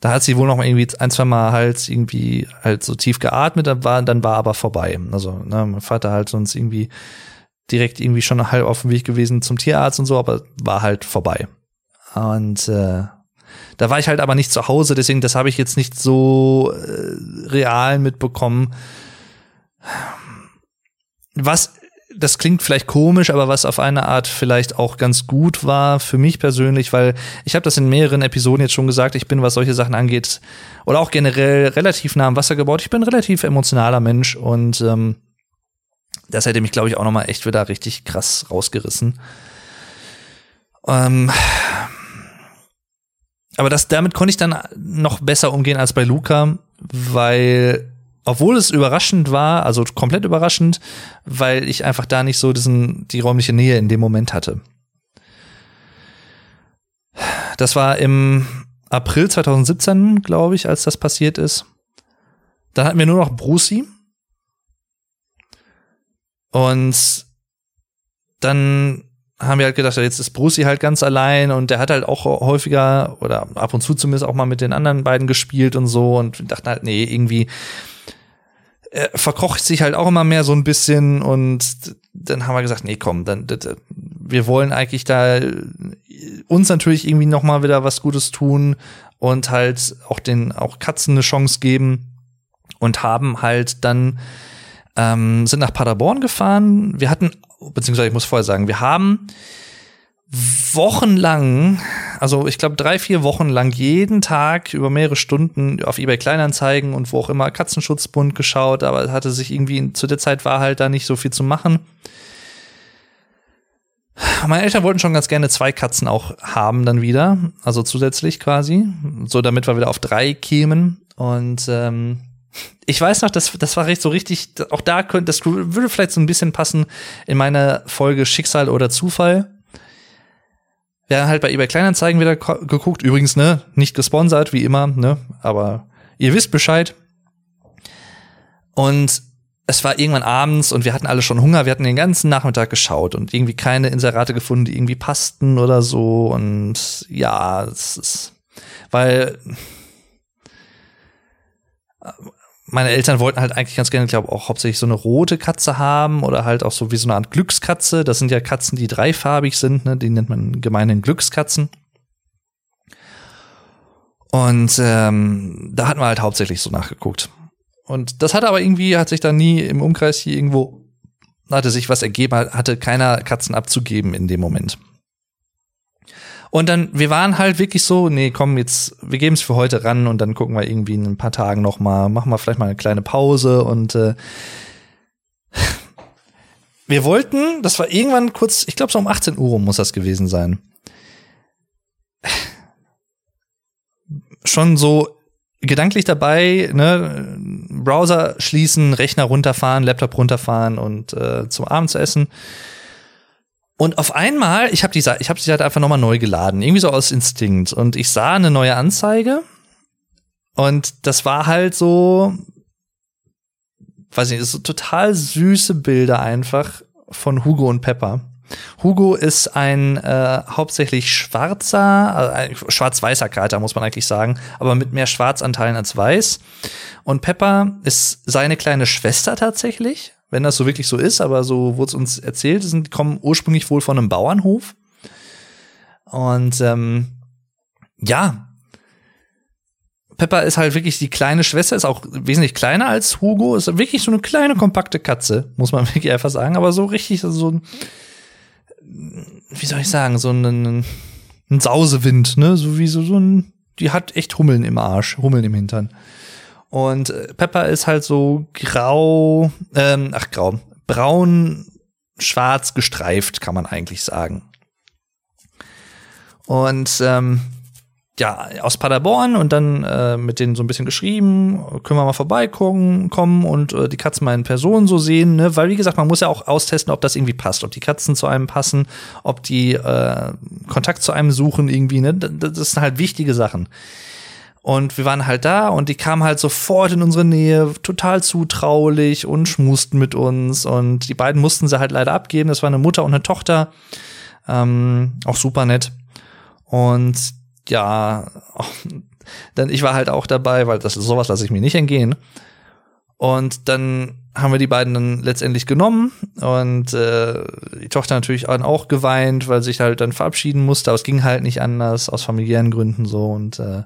Da hat sie wohl noch irgendwie ein, zwei Mal halt irgendwie halt so tief geatmet, dann war, dann war aber vorbei. Also, ne, mein Vater halt sonst irgendwie direkt irgendwie schon halb auf dem Weg gewesen zum Tierarzt und so, aber war halt vorbei. Und äh, da war ich halt aber nicht zu Hause, deswegen das habe ich jetzt nicht so äh, real mitbekommen. Was das klingt vielleicht komisch, aber was auf eine Art vielleicht auch ganz gut war für mich persönlich, weil ich habe das in mehreren Episoden jetzt schon gesagt, ich bin, was solche Sachen angeht, oder auch generell relativ nah am Wasser gebaut. Ich bin ein relativ emotionaler Mensch und ähm, das hätte mich, glaube ich, auch noch mal echt wieder richtig krass rausgerissen. Ähm, aber das, damit konnte ich dann noch besser umgehen als bei Luca, weil obwohl es überraschend war, also komplett überraschend, weil ich einfach da nicht so diesen, die räumliche Nähe in dem Moment hatte. Das war im April 2017, glaube ich, als das passiert ist. Dann hatten wir nur noch Brucey. Und dann haben wir halt gedacht, jetzt ist Brucey halt ganz allein und der hat halt auch häufiger oder ab und zu zumindest auch mal mit den anderen beiden gespielt und so und dachten halt, nee, irgendwie er verkocht sich halt auch immer mehr so ein bisschen und dann haben wir gesagt, nee, komm, dann wir wollen eigentlich da uns natürlich irgendwie noch mal wieder was Gutes tun und halt auch den auch Katzen eine Chance geben und haben halt dann ähm, sind nach Paderborn gefahren. Wir hatten beziehungsweise ich muss vorher sagen, wir haben wochenlang, also ich glaube drei, vier Wochen lang jeden Tag über mehrere Stunden auf eBay Kleinanzeigen und wo auch immer Katzenschutzbund geschaut, aber es hatte sich irgendwie, zu der Zeit war halt da nicht so viel zu machen. Meine Eltern wollten schon ganz gerne zwei Katzen auch haben dann wieder, also zusätzlich quasi, so damit wir wieder auf drei kämen und ähm, ich weiß noch, das, das war so richtig, auch da könnte, das würde vielleicht so ein bisschen passen in meine Folge Schicksal oder Zufall wir halt bei eBay Kleinanzeigen wieder geguckt. Übrigens, ne, nicht gesponsert, wie immer, ne, aber ihr wisst Bescheid. Und es war irgendwann abends und wir hatten alle schon Hunger. Wir hatten den ganzen Nachmittag geschaut und irgendwie keine Inserate gefunden, die irgendwie passten oder so. Und ja, es ist, weil meine Eltern wollten halt eigentlich ganz gerne, glaube auch hauptsächlich so eine rote Katze haben oder halt auch so wie so eine Art Glückskatze. Das sind ja Katzen, die dreifarbig sind, ne? Die nennt man gemeinhin Glückskatzen. Und ähm, da hatten wir halt hauptsächlich so nachgeguckt. Und das hat aber irgendwie, hat sich dann nie im Umkreis hier irgendwo, hatte sich was ergeben, hatte keiner Katzen abzugeben in dem Moment. Und dann, wir waren halt wirklich so, nee, komm, jetzt, wir geben es für heute ran und dann gucken wir irgendwie in ein paar Tagen noch mal, machen wir vielleicht mal eine kleine Pause und äh, wir wollten, das war irgendwann kurz, ich glaube so um 18 Uhr muss das gewesen sein. Schon so gedanklich dabei, ne, Browser schließen, Rechner runterfahren, Laptop runterfahren und äh, zum Abend zu essen. Und auf einmal, ich habe die, ich hab die Seite einfach nochmal neu geladen, irgendwie so aus Instinkt. Und ich sah eine neue Anzeige Und das war halt so, weiß nicht, so total süße Bilder einfach von Hugo und Pepper. Hugo ist ein äh, hauptsächlich schwarzer, äh, schwarz-weißer Kater, muss man eigentlich sagen, aber mit mehr Schwarzanteilen als weiß. Und Pepper ist seine kleine Schwester tatsächlich, wenn das so wirklich so ist, aber so wurde es uns erzählt, die kommen ursprünglich wohl von einem Bauernhof. Und ähm, ja, Pepper ist halt wirklich die kleine Schwester, ist auch wesentlich kleiner als Hugo, ist wirklich so eine kleine, kompakte Katze, muss man wirklich einfach sagen, aber so richtig so ein, wie soll ich sagen, so ein, ein Sausewind, ne, so wie so, so ein, die hat echt Hummeln im Arsch, Hummeln im Hintern. Und äh, Pepper ist halt so grau, ähm, ach grau, braun, schwarz gestreift, kann man eigentlich sagen. Und ähm, ja, aus Paderborn und dann äh, mit denen so ein bisschen geschrieben, können wir mal vorbeikommen kommen und äh, die Katzen mal in Person so sehen, ne? Weil, wie gesagt, man muss ja auch austesten, ob das irgendwie passt, ob die Katzen zu einem passen, ob die äh, Kontakt zu einem suchen irgendwie, ne? Das sind halt wichtige Sachen. Und wir waren halt da und die kamen halt sofort in unsere Nähe, total zutraulich und schmusten mit uns. Und die beiden mussten sie halt leider abgeben. Das war eine Mutter und eine Tochter. Ähm, auch super nett. Und ja, denn ich war halt auch dabei, weil das sowas lasse ich mir nicht entgehen. Und dann haben wir die beiden dann letztendlich genommen und äh, die Tochter natürlich auch geweint, weil sich halt dann verabschieden musste, aber es ging halt nicht anders aus familiären Gründen so und äh,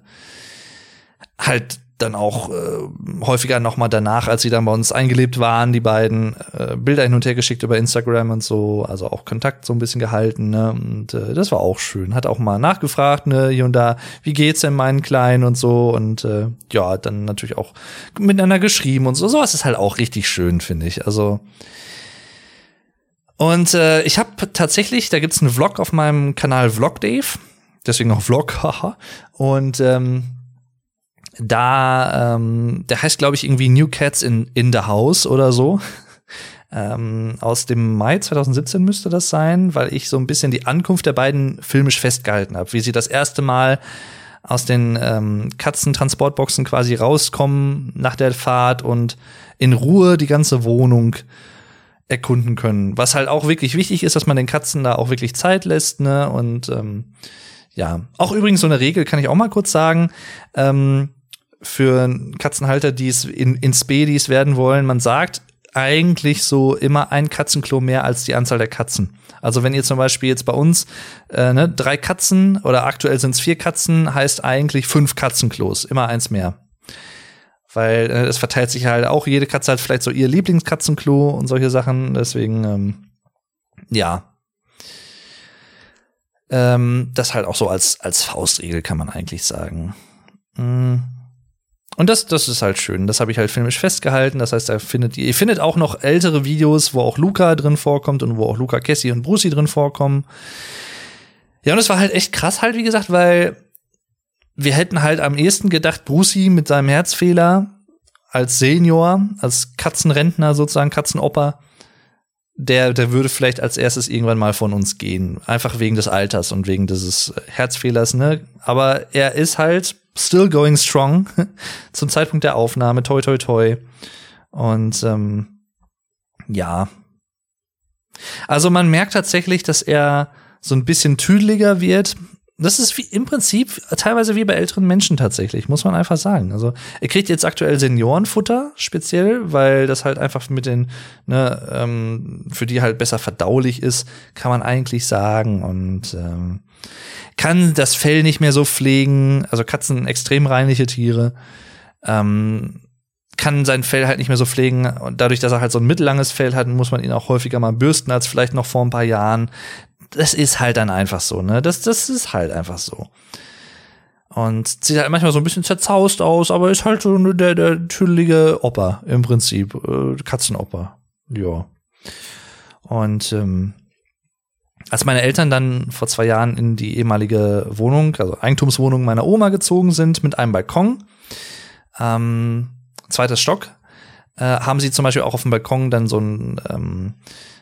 halt dann auch äh, häufiger nochmal danach, als sie dann bei uns eingelebt waren, die beiden äh, Bilder hin und her geschickt über Instagram und so, also auch Kontakt so ein bisschen gehalten, ne? Und äh, das war auch schön. Hat auch mal nachgefragt, ne, hier und da, wie geht's denn meinen Kleinen und so und äh, ja, dann natürlich auch miteinander geschrieben und so. Sowas ist halt auch richtig schön, finde ich. Also und äh, ich habe tatsächlich, da gibt's einen Vlog auf meinem Kanal Vlog Dave, deswegen auch Vlog, haha. und ähm, da, ähm, der heißt, glaube ich, irgendwie New Cats in, in the House oder so. ähm, aus dem Mai 2017 müsste das sein, weil ich so ein bisschen die Ankunft der beiden filmisch festgehalten habe, wie sie das erste Mal aus den ähm, Katzentransportboxen quasi rauskommen nach der Fahrt und in Ruhe die ganze Wohnung erkunden können. Was halt auch wirklich wichtig ist, dass man den Katzen da auch wirklich Zeit lässt, ne? Und ähm, ja, auch übrigens so eine Regel kann ich auch mal kurz sagen. Ähm, für Katzenhalter, die es in, in Spedis werden wollen, man sagt eigentlich so immer ein Katzenklo mehr als die Anzahl der Katzen. Also wenn ihr zum Beispiel jetzt bei uns äh, ne, drei Katzen oder aktuell sind es vier Katzen, heißt eigentlich fünf Katzenklos, immer eins mehr. Weil äh, es verteilt sich halt auch, jede Katze hat vielleicht so ihr Lieblingskatzenklo und solche Sachen. Deswegen, ähm, ja. Ähm, das halt auch so als, als Faustregel kann man eigentlich sagen. Mhm. Und das, das ist halt schön. Das habe ich halt filmisch festgehalten. Das heißt, da findet ihr, findet auch noch ältere Videos, wo auch Luca drin vorkommt und wo auch Luca Cassie und Brucey drin vorkommen. Ja, und es war halt echt krass halt, wie gesagt, weil wir hätten halt am ehesten gedacht, Brucey mit seinem Herzfehler als Senior, als Katzenrentner sozusagen, Katzenoper, der, der würde vielleicht als erstes irgendwann mal von uns gehen. Einfach wegen des Alters und wegen dieses Herzfehlers, ne? Aber er ist halt still going strong zum Zeitpunkt der Aufnahme. Toi, toi, toi. Und ähm, ja. Also man merkt tatsächlich, dass er so ein bisschen tüdeliger wird. Das ist wie im Prinzip teilweise wie bei älteren Menschen tatsächlich, muss man einfach sagen. Also er kriegt jetzt aktuell Seniorenfutter speziell, weil das halt einfach mit den, ne, ähm, für die halt besser verdaulich ist, kann man eigentlich sagen. Und ähm, kann das Fell nicht mehr so pflegen, also Katzen extrem reinliche Tiere, ähm, kann sein Fell halt nicht mehr so pflegen und dadurch, dass er halt so ein mittellanges Fell hat, muss man ihn auch häufiger mal bürsten als vielleicht noch vor ein paar Jahren. Das ist halt dann einfach so, ne? Das, das ist halt einfach so. Und sieht halt manchmal so ein bisschen zerzaust aus, aber ist halt so der, der tüllige Opa im Prinzip. Äh, Katzenoper. Ja. Und ähm, als meine Eltern dann vor zwei Jahren in die ehemalige Wohnung, also Eigentumswohnung meiner Oma gezogen sind mit einem Balkon, ähm, zweiter Stock, äh, haben sie zum Beispiel auch auf dem Balkon dann so ein ähm,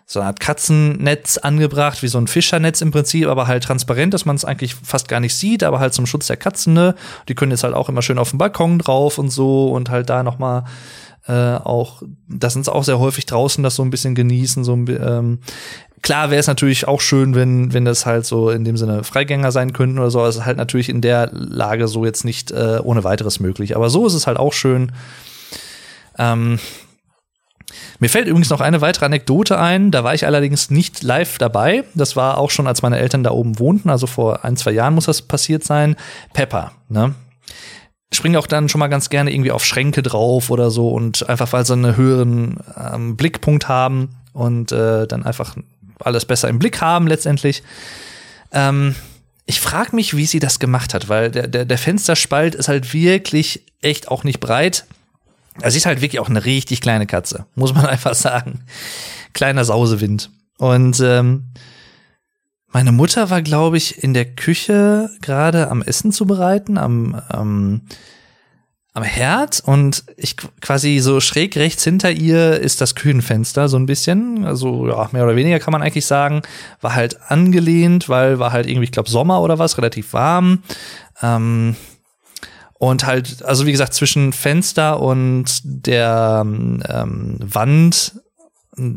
so eine Art Katzennetz angebracht, wie so ein Fischernetz im Prinzip, aber halt transparent, dass man es eigentlich fast gar nicht sieht, aber halt zum Schutz der Katzen. Ne? Die können jetzt halt auch immer schön auf dem Balkon drauf und so und halt da noch mal äh, auch, das sind auch sehr häufig draußen, das so ein bisschen genießen. So ein, ähm, klar wäre es natürlich auch schön, wenn, wenn das halt so in dem Sinne Freigänger sein könnten oder so. Es ist halt natürlich in der Lage so jetzt nicht äh, ohne weiteres möglich. Aber so ist es halt auch schön. Ähm, mir fällt übrigens noch eine weitere Anekdote ein. Da war ich allerdings nicht live dabei. Das war auch schon, als meine Eltern da oben wohnten. Also vor ein, zwei Jahren muss das passiert sein. Pepper, ne? Springen auch dann schon mal ganz gerne irgendwie auf Schränke drauf oder so und einfach weil sie einen höheren ähm, Blickpunkt haben und äh, dann einfach alles besser im Blick haben letztendlich. Ähm, ich frage mich, wie sie das gemacht hat, weil der, der, der Fensterspalt ist halt wirklich echt auch nicht breit. Sie ist halt wirklich auch eine richtig kleine Katze, muss man einfach sagen. Kleiner Sausewind. Und ähm, meine Mutter war, glaube ich, in der Küche gerade am Essen zu bereiten, am, ähm, am Herd und ich quasi so schräg rechts hinter ihr ist das Küchenfenster so ein bisschen, also ja, mehr oder weniger kann man eigentlich sagen, war halt angelehnt, weil war halt irgendwie, ich glaube Sommer oder was, relativ warm. Ähm, und halt, also wie gesagt, zwischen Fenster und der ähm, Wand,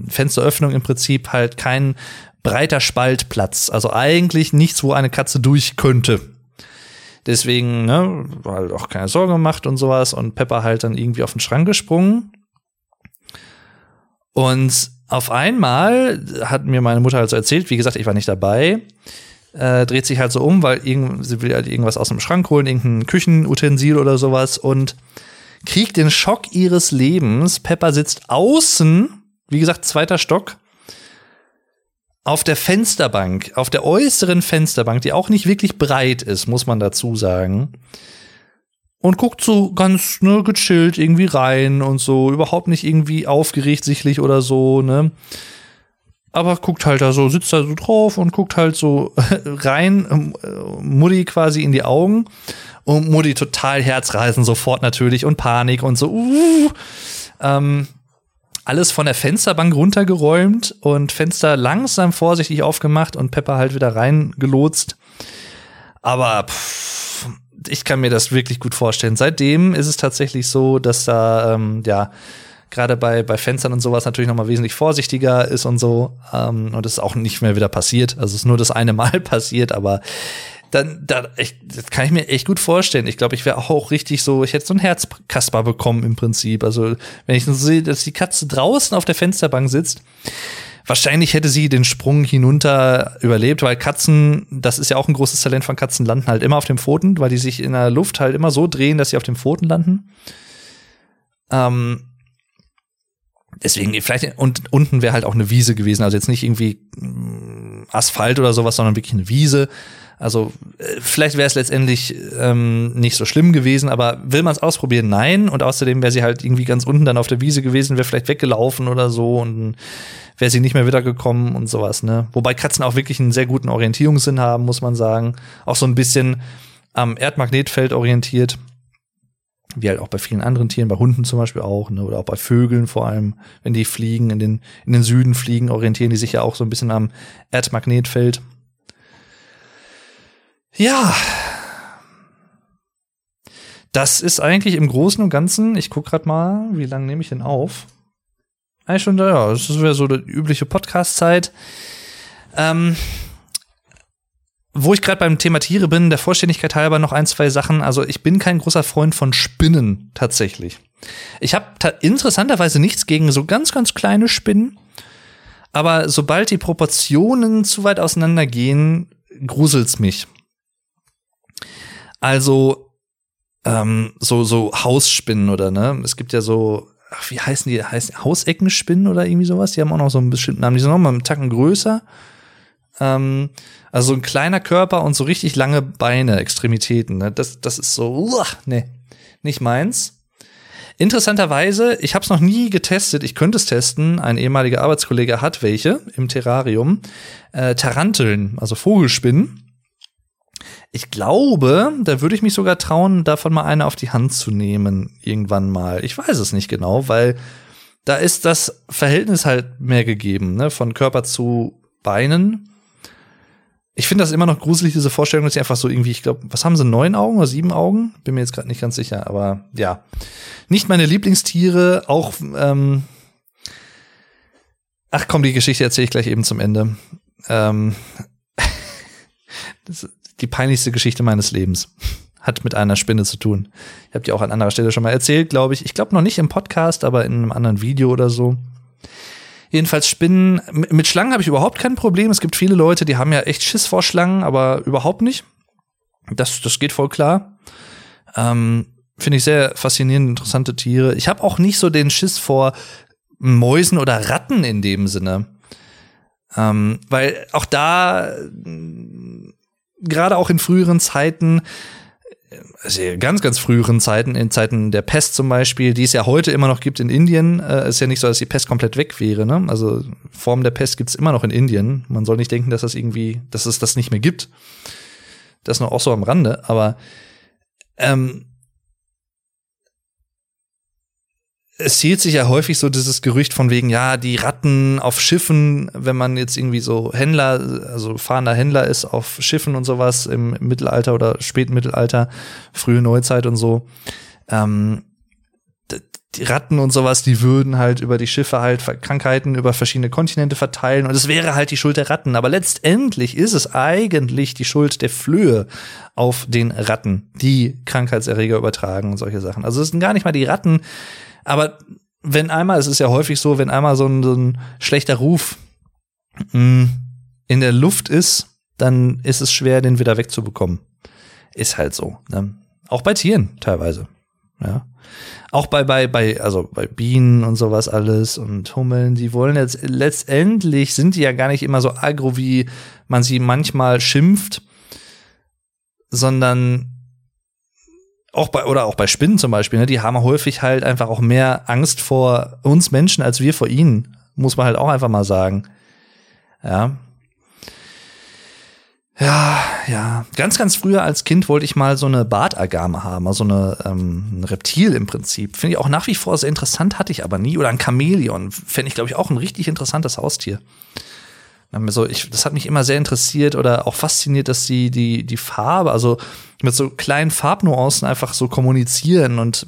Fensteröffnung im Prinzip halt kein breiter Spaltplatz. Also eigentlich nichts, wo eine Katze durch könnte. Deswegen, ne, halt auch keine Sorge gemacht und sowas. Und Pepper halt dann irgendwie auf den Schrank gesprungen. Und auf einmal hat mir meine Mutter halt so erzählt, wie gesagt, ich war nicht dabei, äh, dreht sich halt so um, weil irgend, sie will halt irgendwas aus dem Schrank holen, irgendein Küchenutensil oder sowas und kriegt den Schock ihres Lebens. Pepper sitzt außen, wie gesagt, zweiter Stock, auf der Fensterbank, auf der äußeren Fensterbank, die auch nicht wirklich breit ist, muss man dazu sagen. Und guckt so ganz ne, gechillt irgendwie rein und so, überhaupt nicht irgendwie aufgeregt sichtlich oder so, ne aber guckt halt da so, sitzt da so drauf und guckt halt so rein, ähm, äh, Mutti quasi in die Augen und Mutti total Herzreisen sofort natürlich und Panik und so, uh, ähm, alles von der Fensterbank runtergeräumt und Fenster langsam vorsichtig aufgemacht und Pepper halt wieder reingelotst. Aber pff, ich kann mir das wirklich gut vorstellen. Seitdem ist es tatsächlich so, dass da, ähm, ja, gerade bei, bei Fenstern und sowas natürlich noch mal wesentlich vorsichtiger ist und so. Ähm, und das ist auch nicht mehr wieder passiert. Also es ist nur das eine Mal passiert, aber dann, da, echt, das kann ich mir echt gut vorstellen. Ich glaube, ich wäre auch richtig so, ich hätte so ein Herzkasper bekommen im Prinzip. Also, wenn ich so sehe, dass die Katze draußen auf der Fensterbank sitzt, wahrscheinlich hätte sie den Sprung hinunter überlebt, weil Katzen, das ist ja auch ein großes Talent von Katzen, landen halt immer auf dem Pfoten, weil die sich in der Luft halt immer so drehen, dass sie auf dem Pfoten landen. Ähm, deswegen vielleicht und unten wäre halt auch eine Wiese gewesen, also jetzt nicht irgendwie mm, Asphalt oder sowas, sondern wirklich eine Wiese. Also äh, vielleicht wäre es letztendlich ähm, nicht so schlimm gewesen, aber will man es ausprobieren? Nein. Und außerdem wäre sie halt irgendwie ganz unten dann auf der Wiese gewesen, wäre vielleicht weggelaufen oder so und wäre sie nicht mehr wiedergekommen und sowas. Ne? Wobei Katzen auch wirklich einen sehr guten Orientierungssinn haben, muss man sagen. Auch so ein bisschen am Erdmagnetfeld orientiert wie halt auch bei vielen anderen Tieren, bei Hunden zum Beispiel auch, ne, oder auch bei Vögeln vor allem, wenn die fliegen, in den, in den Süden fliegen, orientieren die sich ja auch so ein bisschen am Erdmagnetfeld. Ja. Das ist eigentlich im Großen und Ganzen, ich guck grad mal, wie lange nehme ich denn auf? Eigentlich schon, ja, das wäre so die übliche Podcast-Zeit. Ähm, wo ich gerade beim Thema Tiere bin, der Vollständigkeit halber noch ein, zwei Sachen. Also ich bin kein großer Freund von Spinnen tatsächlich. Ich habe interessanterweise nichts gegen so ganz, ganz kleine Spinnen. Aber sobald die Proportionen zu weit auseinandergehen, gruselt's mich. Also ähm, so so Hausspinnen oder ne? Es gibt ja so, ach, wie heißen die? Heißen Hauseckenspinnen oder irgendwie sowas? Die haben auch noch so einen bestimmten Namen. Die sind noch mal einen Tacken größer. Ähm, also so ein kleiner Körper und so richtig lange Beine, Extremitäten. Ne? Das, das ist so, uah, nee, nicht meins. Interessanterweise, ich habe es noch nie getestet, ich könnte es testen. Ein ehemaliger Arbeitskollege hat welche im Terrarium. Äh, Taranteln, also Vogelspinnen. Ich glaube, da würde ich mich sogar trauen, davon mal eine auf die Hand zu nehmen, irgendwann mal. Ich weiß es nicht genau, weil da ist das Verhältnis halt mehr gegeben, ne, von Körper zu Beinen. Ich finde das immer noch gruselig, diese Vorstellung, dass sie einfach so irgendwie, ich glaube, was haben sie, neun Augen oder sieben Augen? Bin mir jetzt gerade nicht ganz sicher, aber ja. Nicht meine Lieblingstiere, auch, ähm, ach komm, die Geschichte erzähle ich gleich eben zum Ende. Ähm, die peinlichste Geschichte meines Lebens hat mit einer Spinne zu tun. Ich habe die auch an anderer Stelle schon mal erzählt, glaube ich. Ich glaube noch nicht im Podcast, aber in einem anderen Video oder so. Jedenfalls Spinnen. Mit Schlangen habe ich überhaupt kein Problem. Es gibt viele Leute, die haben ja echt Schiss vor Schlangen, aber überhaupt nicht. Das, das geht voll klar. Ähm, Finde ich sehr faszinierend, interessante Tiere. Ich habe auch nicht so den Schiss vor Mäusen oder Ratten in dem Sinne. Ähm, weil auch da, gerade auch in früheren Zeiten, also ganz, ganz früheren Zeiten, in Zeiten der Pest zum Beispiel, die es ja heute immer noch gibt in Indien, äh, ist ja nicht so, dass die Pest komplett weg wäre. Ne? Also Formen der Pest gibt's immer noch in Indien. Man soll nicht denken, dass das irgendwie, dass es das nicht mehr gibt. Das noch auch so am Rande, aber ähm, es zielt sich ja häufig so dieses Gerücht von wegen, ja, die Ratten auf Schiffen, wenn man jetzt irgendwie so Händler, also fahrender Händler ist auf Schiffen und sowas im Mittelalter oder Spätmittelalter, frühe Neuzeit und so, ähm, die Ratten und sowas, die würden halt über die Schiffe halt Krankheiten über verschiedene Kontinente verteilen und es wäre halt die Schuld der Ratten. Aber letztendlich ist es eigentlich die Schuld der Flöhe auf den Ratten, die Krankheitserreger übertragen und solche Sachen. Also es sind gar nicht mal die Ratten, aber wenn einmal, es ist ja häufig so, wenn einmal so ein, so ein schlechter Ruf mm, in der Luft ist, dann ist es schwer, den wieder wegzubekommen. Ist halt so. Ne? Auch bei Tieren teilweise. Ja. Auch bei, bei, bei, also bei Bienen und sowas alles und Hummeln, die wollen jetzt letztendlich sind die ja gar nicht immer so agro, wie man sie manchmal schimpft, sondern auch bei, oder auch bei Spinnen zum Beispiel, ne, die haben häufig halt einfach auch mehr Angst vor uns Menschen als wir vor ihnen. Muss man halt auch einfach mal sagen. Ja. Ja, ja. Ganz, ganz früher als Kind wollte ich mal so eine Bartagame haben, also eine, ähm, ein Reptil im Prinzip. Finde ich auch nach wie vor sehr interessant, hatte ich aber nie. Oder ein Chamäleon. Fände ich, glaube ich, auch ein richtig interessantes Haustier. So, ich, das hat mich immer sehr interessiert oder auch fasziniert, dass sie die, die Farbe, also mit so kleinen Farbnuancen einfach so kommunizieren und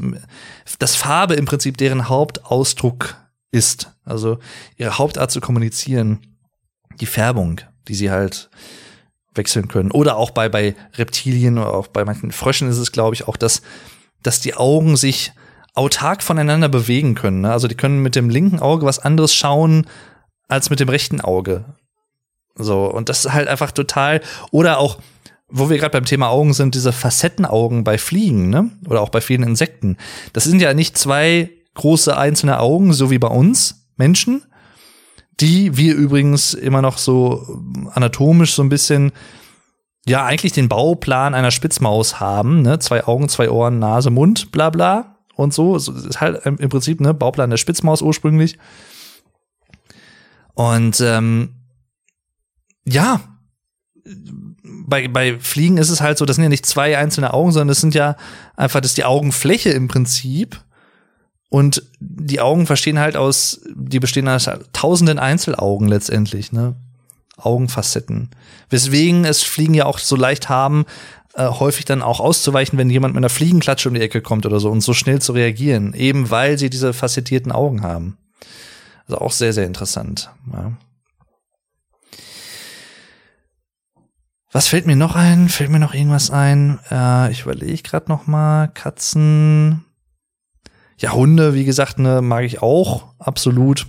das Farbe im Prinzip deren Hauptausdruck ist. Also ihre Hauptart zu kommunizieren, die Färbung, die sie halt wechseln können. Oder auch bei, bei Reptilien oder auch bei manchen Fröschen ist es, glaube ich, auch, dass, dass die Augen sich autark voneinander bewegen können. Ne? Also die können mit dem linken Auge was anderes schauen als mit dem rechten Auge. So, und das ist halt einfach total, oder auch, wo wir gerade beim Thema Augen sind, diese Facettenaugen bei Fliegen, ne? Oder auch bei vielen Insekten. Das sind ja nicht zwei große einzelne Augen, so wie bei uns Menschen, die wir übrigens immer noch so anatomisch so ein bisschen ja eigentlich den Bauplan einer Spitzmaus haben, ne? Zwei Augen, zwei Ohren, Nase, Mund, bla bla und so. Das ist halt im Prinzip ne Bauplan der Spitzmaus ursprünglich. Und ähm, ja, bei, bei Fliegen ist es halt so, das sind ja nicht zwei einzelne Augen, sondern das sind ja einfach, das ist die Augenfläche im Prinzip. Und die Augen verstehen halt aus, die bestehen aus tausenden Einzelaugen letztendlich, ne? Augenfacetten. Weswegen es Fliegen ja auch so leicht haben, äh, häufig dann auch auszuweichen, wenn jemand mit einer Fliegenklatsche um die Ecke kommt oder so und so schnell zu reagieren, eben weil sie diese facettierten Augen haben. Also auch sehr, sehr interessant. Ja. Was fällt mir noch ein? Fällt mir noch irgendwas ein? Äh, ich überlege gerade noch mal. Katzen. Ja, Hunde, wie gesagt, ne, mag ich auch. Absolut.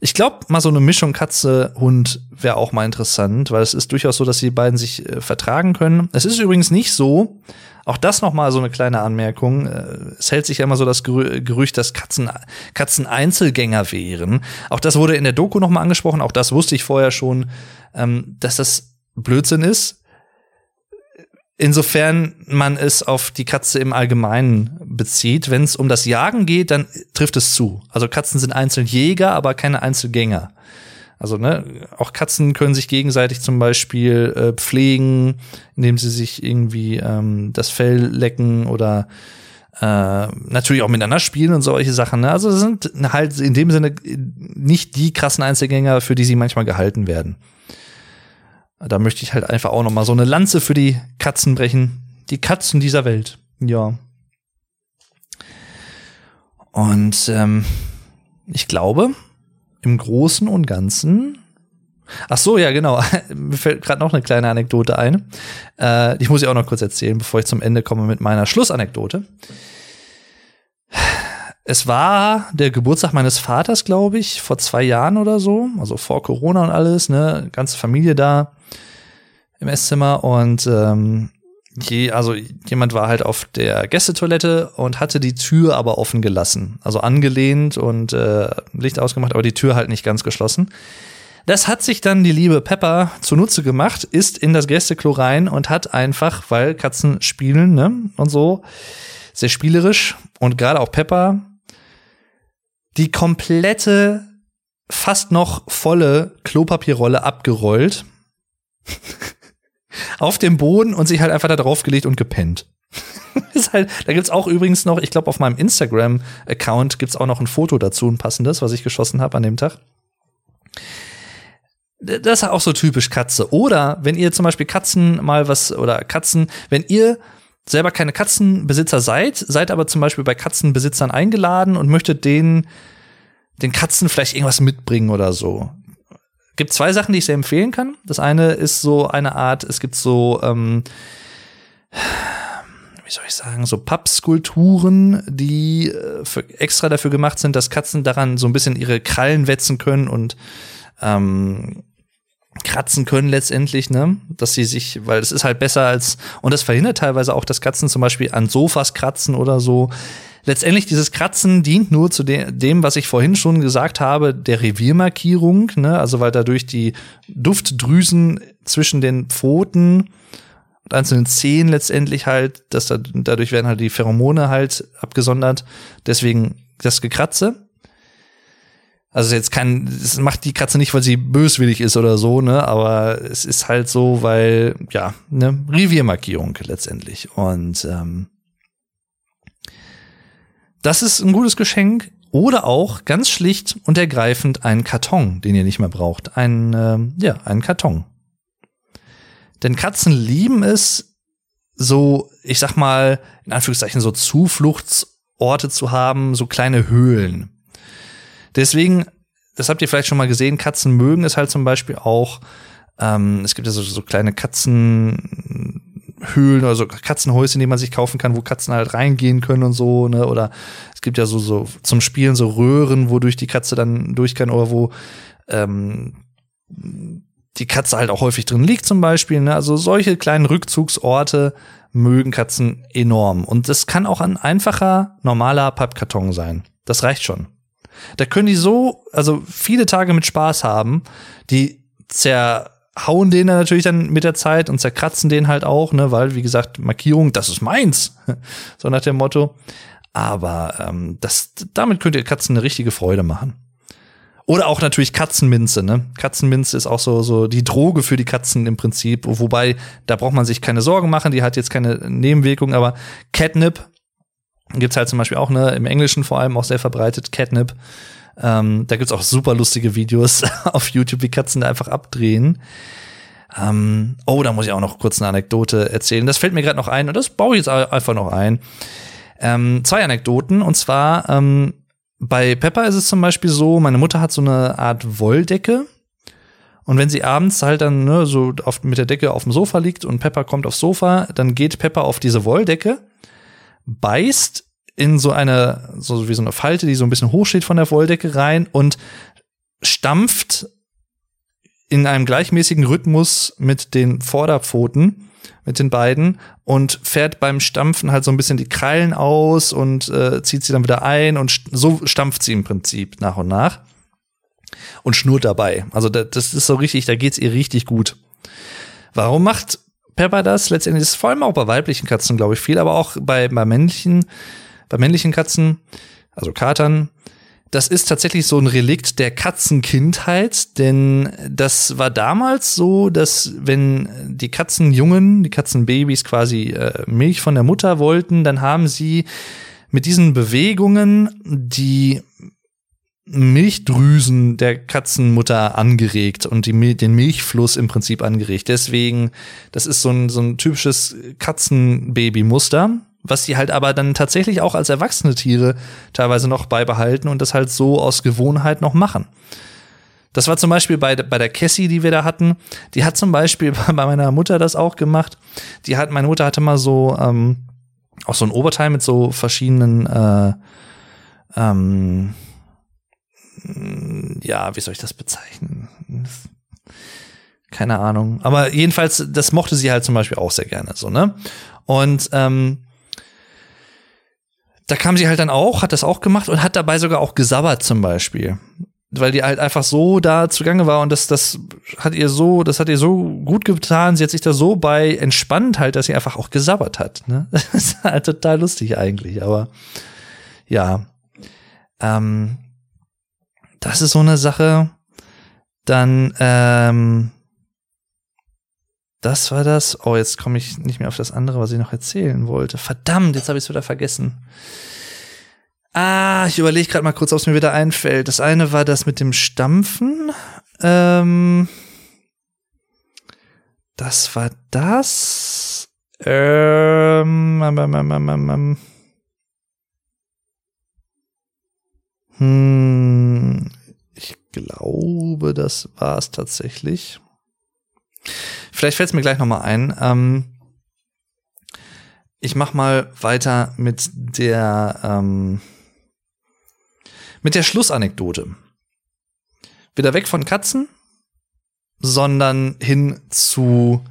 Ich glaube, mal so eine Mischung Katze-Hund wäre auch mal interessant, weil es ist durchaus so, dass die beiden sich äh, vertragen können. Es ist übrigens nicht so, auch das noch mal so eine kleine Anmerkung. Äh, es hält sich ja immer so das Gerücht, dass Katzen, Katzen Einzelgänger wären. Auch das wurde in der Doku noch mal angesprochen. Auch das wusste ich vorher schon, ähm, dass das Blödsinn ist. Insofern man es auf die Katze im Allgemeinen bezieht. Wenn es um das Jagen geht, dann trifft es zu. Also Katzen sind Einzeljäger, aber keine Einzelgänger. Also ne, auch Katzen können sich gegenseitig zum Beispiel äh, pflegen, indem sie sich irgendwie ähm, das Fell lecken oder äh, natürlich auch miteinander spielen und solche Sachen. Ne? Also sind halt in dem Sinne nicht die krassen Einzelgänger, für die sie manchmal gehalten werden. Da möchte ich halt einfach auch noch mal so eine Lanze für die Katzen brechen. Die Katzen dieser Welt. Ja. Und ähm, ich glaube, im Großen und Ganzen. Ach so, ja, genau. Mir fällt gerade noch eine kleine Anekdote ein. Äh, die muss ich auch noch kurz erzählen, bevor ich zum Ende komme mit meiner Schlussanekdote. Es war der Geburtstag meines Vaters, glaube ich, vor zwei Jahren oder so, also vor Corona und alles, ne, ganze Familie da im Esszimmer und ähm, je, also jemand war halt auf der Gästetoilette und hatte die Tür aber offen gelassen, also angelehnt und äh, Licht ausgemacht, aber die Tür halt nicht ganz geschlossen. Das hat sich dann die liebe Pepper zunutze gemacht, ist in das Gästeklo rein und hat einfach, weil Katzen spielen, ne, und so, sehr spielerisch und gerade auch Pepper die komplette, fast noch volle Klopapierrolle abgerollt. auf dem Boden und sich halt einfach da draufgelegt und gepennt. halt, da gibt's auch übrigens noch, ich glaube auf meinem Instagram-Account gibt's auch noch ein Foto dazu, ein passendes, was ich geschossen habe an dem Tag. Das ist auch so typisch Katze. Oder wenn ihr zum Beispiel Katzen mal was, oder Katzen, wenn ihr selber keine Katzenbesitzer seid, seid aber zum Beispiel bei Katzenbesitzern eingeladen und möchtet denen den Katzen vielleicht irgendwas mitbringen oder so. Gibt zwei Sachen, die ich sehr empfehlen kann. Das eine ist so eine Art, es gibt so, ähm, wie soll ich sagen, so Pappskulpturen, die äh, für, extra dafür gemacht sind, dass Katzen daran so ein bisschen ihre Krallen wetzen können und ähm, kratzen können letztendlich, ne? Dass sie sich, weil es ist halt besser als, und das verhindert teilweise auch, dass Katzen zum Beispiel an Sofas kratzen oder so. Letztendlich dieses Kratzen dient nur zu de dem, was ich vorhin schon gesagt habe, der Reviermarkierung, ne? Also weil dadurch die Duftdrüsen zwischen den Pfoten und einzelnen Zehen letztendlich halt, dass da, dadurch werden halt die Pheromone halt abgesondert. Deswegen das Gekratze. Also jetzt kann, es macht die Katze nicht, weil sie böswillig ist oder so, ne, aber es ist halt so, weil, ja, ne, Reviermarkierung letztendlich. Und ähm, das ist ein gutes Geschenk. Oder auch ganz schlicht und ergreifend ein Karton, den ihr nicht mehr braucht. Ein, äh, ja, ein Karton. Denn Katzen lieben es, so, ich sag mal, in Anführungszeichen, so Zufluchtsorte zu haben, so kleine Höhlen. Deswegen, das habt ihr vielleicht schon mal gesehen, Katzen mögen es halt zum Beispiel auch. Ähm, es gibt ja so, so kleine Katzenhöhlen oder so Katzenhäuschen, die man sich kaufen kann, wo Katzen halt reingehen können und so, ne? Oder es gibt ja so, so zum Spielen so Röhren, wodurch die Katze dann durch kann oder wo ähm, die Katze halt auch häufig drin liegt zum Beispiel. Ne? Also solche kleinen Rückzugsorte mögen Katzen enorm. Und das kann auch ein einfacher, normaler Pappkarton sein. Das reicht schon. Da können die so, also viele Tage mit Spaß haben. Die zerhauen den dann natürlich dann mit der Zeit und zerkratzen den halt auch, ne, weil, wie gesagt, Markierung, das ist meins. so nach dem Motto. Aber ähm, das, damit könnt ihr Katzen eine richtige Freude machen. Oder auch natürlich Katzenminze, ne? Katzenminze ist auch so, so die Droge für die Katzen im Prinzip. Wobei, da braucht man sich keine Sorgen machen, die hat jetzt keine Nebenwirkung, aber Catnip Gibt's halt zum Beispiel auch, ne, im Englischen vor allem auch sehr verbreitet, Catnip. Ähm, da gibt's auch super lustige Videos auf YouTube, wie Katzen da einfach abdrehen. Ähm, oh, da muss ich auch noch kurz eine Anekdote erzählen. Das fällt mir gerade noch ein und das baue ich jetzt einfach noch ein. Ähm, zwei Anekdoten und zwar ähm, bei Pepper ist es zum Beispiel so, meine Mutter hat so eine Art Wolldecke. Und wenn sie abends halt dann ne, so auf, mit der Decke auf dem Sofa liegt und Pepper kommt aufs Sofa, dann geht Pepper auf diese Wolldecke beißt in so eine, so wie so eine Falte, die so ein bisschen hoch steht von der Wolldecke rein und stampft in einem gleichmäßigen Rhythmus mit den Vorderpfoten, mit den beiden und fährt beim Stampfen halt so ein bisschen die Krallen aus und äh, zieht sie dann wieder ein und so stampft sie im Prinzip nach und nach und schnurrt dabei. Also das ist so richtig, da geht's ihr richtig gut. Warum macht Pepper das. Letztendlich ist es vor allem auch bei weiblichen Katzen, glaube ich, viel, aber auch bei, bei männlichen, bei männlichen Katzen, also Katern. Das ist tatsächlich so ein Relikt der Katzenkindheit, denn das war damals so, dass wenn die Katzenjungen, die Katzenbabys quasi äh, Milch von der Mutter wollten, dann haben sie mit diesen Bewegungen die Milchdrüsen der Katzenmutter angeregt und die, den Milchfluss im Prinzip angeregt. Deswegen, das ist so ein, so ein typisches Katzenbabymuster, was die halt aber dann tatsächlich auch als erwachsene Tiere teilweise noch beibehalten und das halt so aus Gewohnheit noch machen. Das war zum Beispiel bei, bei der Cassie, die wir da hatten. Die hat zum Beispiel bei meiner Mutter das auch gemacht. Die hat, meine Mutter hatte mal so ähm, auch so ein Oberteil mit so verschiedenen äh, ähm, ja, wie soll ich das bezeichnen? Keine Ahnung. Aber jedenfalls, das mochte sie halt zum Beispiel auch sehr gerne, so, ne? Und ähm, da kam sie halt dann auch, hat das auch gemacht und hat dabei sogar auch gesabbert zum Beispiel. Weil die halt einfach so da zugange war und das, das hat ihr so, das hat ihr so gut getan. Sie hat sich da so bei entspannt halt, dass sie einfach auch gesabbert hat. Ne? Das ist halt total lustig eigentlich, aber ja. Ähm, das ist so eine Sache. Dann, ähm, das war das. Oh, jetzt komme ich nicht mehr auf das andere, was ich noch erzählen wollte. Verdammt, jetzt habe ich es wieder vergessen. Ah, ich überlege gerade mal kurz, ob es mir wieder einfällt. Das eine war das mit dem Stampfen. Ähm, das war das. Ähm, ähm, ähm, ähm, ähm, ähm. Hm, ich glaube, das war es tatsächlich. Vielleicht fällt es mir gleich noch mal ein. Ähm, ich mach mal weiter mit der ähm, mit der Schlussanekdote. Wieder weg von Katzen, sondern hin zu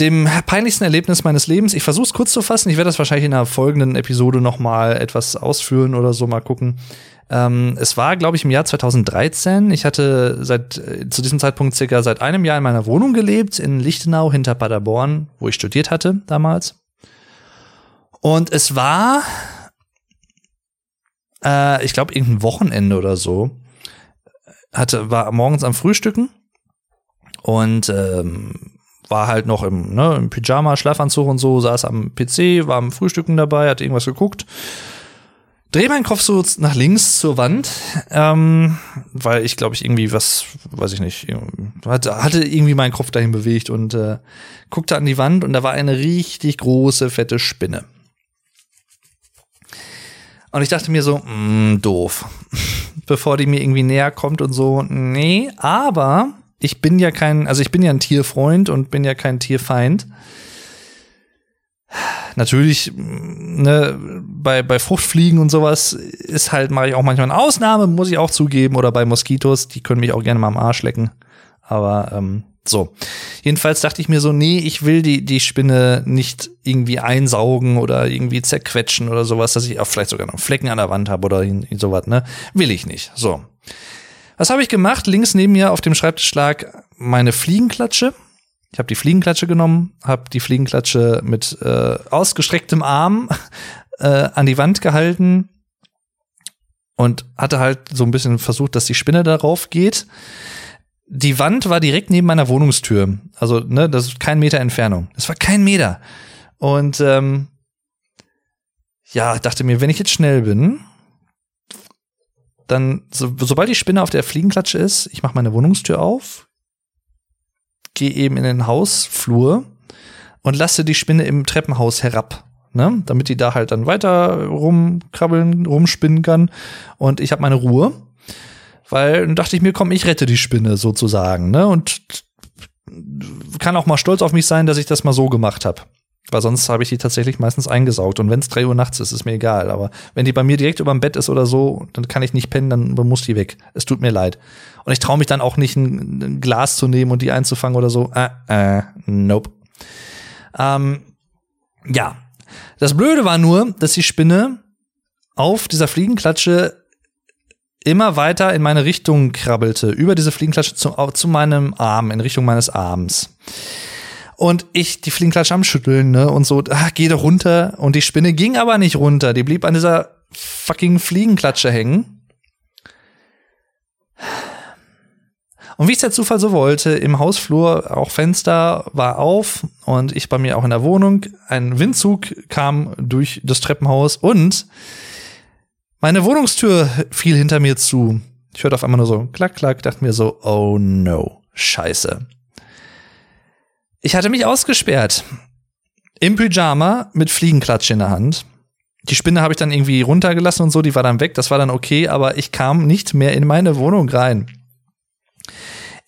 dem peinlichsten Erlebnis meines Lebens. Ich versuche es kurz zu fassen. Ich werde das wahrscheinlich in einer folgenden Episode noch mal etwas ausführen oder so mal gucken. Ähm, es war, glaube ich, im Jahr 2013. Ich hatte seit äh, zu diesem Zeitpunkt circa seit einem Jahr in meiner Wohnung gelebt in Lichtenau hinter Paderborn, wo ich studiert hatte damals. Und es war, äh, ich glaube, irgendein Wochenende oder so. Hatte war morgens am Frühstücken und ähm, war halt noch im, ne, im Pyjama, Schlafanzug und so, saß am PC, war am Frühstücken dabei, hat irgendwas geguckt. Dreh meinen Kopf so nach links zur Wand, ähm, weil ich glaube ich irgendwie was, weiß ich nicht, hatte, hatte irgendwie meinen Kopf dahin bewegt und äh, guckte an die Wand und da war eine richtig große, fette Spinne. Und ich dachte mir so, mh, mm, doof. Bevor die mir irgendwie näher kommt und so, nee, aber ich bin ja kein, also ich bin ja ein Tierfreund und bin ja kein Tierfeind. Natürlich, ne, bei, bei Fruchtfliegen und sowas ist halt, mache ich auch manchmal eine Ausnahme, muss ich auch zugeben, oder bei Moskitos, die können mich auch gerne mal am Arsch lecken. Aber ähm, so. Jedenfalls dachte ich mir so, nee, ich will die, die Spinne nicht irgendwie einsaugen oder irgendwie zerquetschen oder sowas, dass ich auch vielleicht sogar noch Flecken an der Wand habe oder sowas, ne? Will ich nicht. So. Was habe ich gemacht? Links neben mir auf dem Schreibtisch lag meine Fliegenklatsche. Ich habe die Fliegenklatsche genommen, habe die Fliegenklatsche mit äh, ausgestrecktem Arm äh, an die Wand gehalten und hatte halt so ein bisschen versucht, dass die Spinne darauf geht. Die Wand war direkt neben meiner Wohnungstür. Also, ne, das ist kein Meter Entfernung. Das war kein Meter. Und ähm, ja, dachte mir, wenn ich jetzt schnell bin, dann, so, sobald die Spinne auf der Fliegenklatsche ist, ich mache meine Wohnungstür auf, gehe eben in den Hausflur und lasse die Spinne im Treppenhaus herab. Ne? Damit die da halt dann weiter rumkrabbeln, rumspinnen kann. Und ich habe meine Ruhe. Weil dann dachte ich mir, komm, ich rette die Spinne sozusagen. Ne? Und kann auch mal stolz auf mich sein, dass ich das mal so gemacht habe. Weil sonst habe ich die tatsächlich meistens eingesaugt. Und wenn es drei Uhr nachts ist, ist mir egal. Aber wenn die bei mir direkt über dem Bett ist oder so, dann kann ich nicht pennen, dann muss die weg. Es tut mir leid. Und ich traue mich dann auch nicht, ein, ein, Glas zu nehmen und die einzufangen oder so. Äh, äh, nope. Ähm, ja. Das Blöde war nur, dass die Spinne auf dieser Fliegenklatsche immer weiter in meine Richtung krabbelte, über diese Fliegenklatsche zu, zu meinem Arm, in Richtung meines Arms. Und ich die Fliegenklatsche am Schütteln, ne? Und so, ach, geh doch runter. Und die Spinne ging aber nicht runter. Die blieb an dieser fucking Fliegenklatsche hängen. Und wie es der Zufall so wollte, im Hausflur auch Fenster war auf und ich bei mir auch in der Wohnung. Ein Windzug kam durch das Treppenhaus und meine Wohnungstür fiel hinter mir zu. Ich hörte auf einmal nur so klack, klack, dachte mir so, oh no, scheiße. Ich hatte mich ausgesperrt. Im Pyjama mit Fliegenklatsch in der Hand. Die Spinne habe ich dann irgendwie runtergelassen und so, die war dann weg, das war dann okay, aber ich kam nicht mehr in meine Wohnung rein.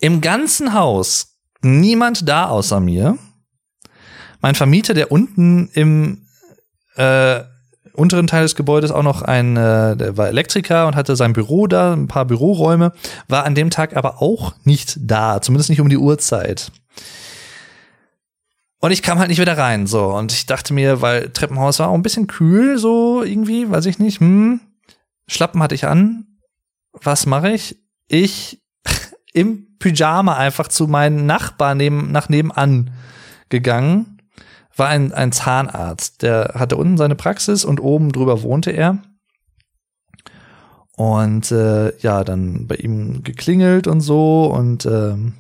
Im ganzen Haus niemand da außer mir. Mein Vermieter, der unten im äh, unteren Teil des Gebäudes auch noch ein, äh, der war Elektriker und hatte sein Büro da, ein paar Büroräume, war an dem Tag aber auch nicht da, zumindest nicht um die Uhrzeit. Und ich kam halt nicht wieder rein, so. Und ich dachte mir, weil Treppenhaus war auch ein bisschen kühl, so irgendwie, weiß ich nicht, hm. Schlappen hatte ich an. Was mache ich? Ich im Pyjama einfach zu meinen Nachbarn neben, nach nebenan gegangen. War ein, ein Zahnarzt. Der hatte unten seine Praxis und oben drüber wohnte er. Und äh, ja, dann bei ihm geklingelt und so und ähm,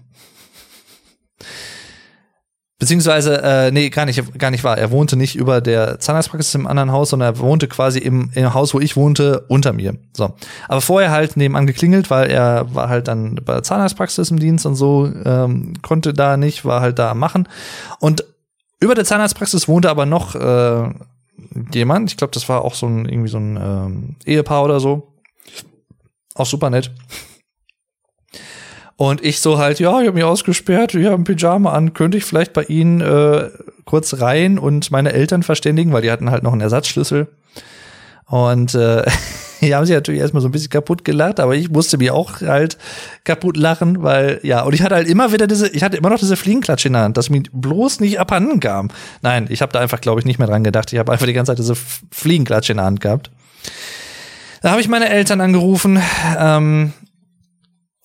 Beziehungsweise, äh, nee, gar nicht, gar nicht wahr. Er wohnte nicht über der Zahnarztpraxis im anderen Haus, sondern er wohnte quasi im, im Haus, wo ich wohnte, unter mir. So. Aber vorher halt nebenan geklingelt, weil er war halt dann bei der Zahnarztpraxis im Dienst und so, ähm, konnte da nicht, war halt da am Machen. Und über der Zahnarztpraxis wohnte aber noch äh, jemand, ich glaube, das war auch so ein, irgendwie so ein ähm, Ehepaar oder so. Auch super nett. Und ich so halt, ja, ich habe mich ausgesperrt, ich habe ein Pyjama an, könnte ich vielleicht bei Ihnen äh, kurz rein und meine Eltern verständigen, weil die hatten halt noch einen Ersatzschlüssel. Und äh, die haben sich natürlich erstmal so ein bisschen kaputt gelacht, aber ich musste mir auch halt kaputt lachen, weil, ja, und ich hatte halt immer wieder diese, ich hatte immer noch diese Fliegenklatsche in der Hand, dass mir bloß nicht abhanden kam. Nein, ich habe da einfach, glaube ich, nicht mehr dran gedacht. Ich habe einfach die ganze Zeit diese Fliegenklatsche in der Hand gehabt. Da habe ich meine Eltern angerufen, ähm,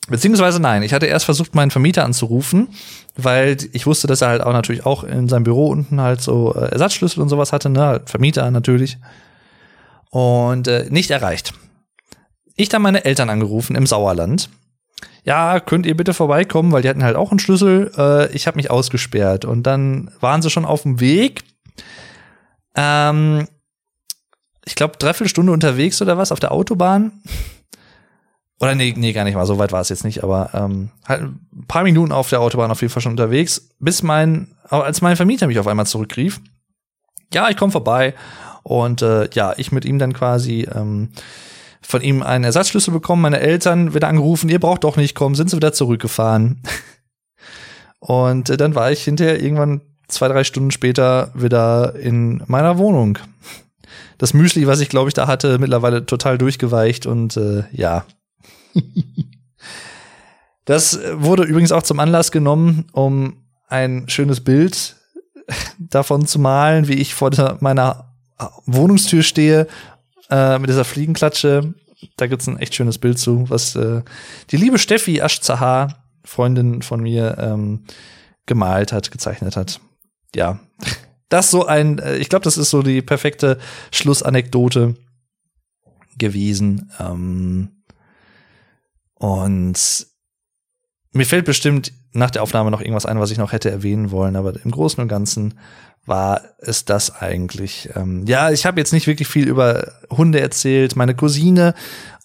Beziehungsweise nein, ich hatte erst versucht, meinen Vermieter anzurufen, weil ich wusste, dass er halt auch natürlich auch in seinem Büro unten halt so äh, Ersatzschlüssel und sowas hatte, ne, Vermieter natürlich. Und äh, nicht erreicht. Ich dann meine Eltern angerufen im Sauerland. Ja, könnt ihr bitte vorbeikommen, weil die hatten halt auch einen Schlüssel. Äh, ich habe mich ausgesperrt. Und dann waren sie schon auf dem Weg. Ähm, ich glaube, dreiviertel Stunde unterwegs oder was auf der Autobahn. Oder nee, nee, gar nicht mal, so weit war es jetzt nicht, aber ähm, halt ein paar Minuten auf der Autobahn auf jeden Fall schon unterwegs, bis mein, als mein Vermieter mich auf einmal zurückrief. Ja, ich komme vorbei. Und äh, ja, ich mit ihm dann quasi ähm, von ihm einen Ersatzschlüssel bekommen, meine Eltern wieder angerufen, ihr braucht doch nicht kommen, sind sie wieder zurückgefahren. Und äh, dann war ich hinterher irgendwann zwei, drei Stunden später wieder in meiner Wohnung. Das Müsli, was ich glaube ich da hatte, mittlerweile total durchgeweicht und äh, ja, das wurde übrigens auch zum Anlass genommen, um ein schönes Bild davon zu malen, wie ich vor meiner Wohnungstür stehe äh, mit dieser Fliegenklatsche. Da gibt's ein echt schönes Bild zu, was äh, die liebe Steffi Aschzahar, Freundin von mir, ähm, gemalt hat, gezeichnet hat. Ja, das so ein, äh, ich glaube, das ist so die perfekte Schlussanekdote gewesen. Ähm, und mir fällt bestimmt nach der Aufnahme noch irgendwas ein, was ich noch hätte erwähnen wollen, aber im Großen und Ganzen war es das eigentlich. Ähm, ja, ich habe jetzt nicht wirklich viel über Hunde erzählt. Meine Cousine,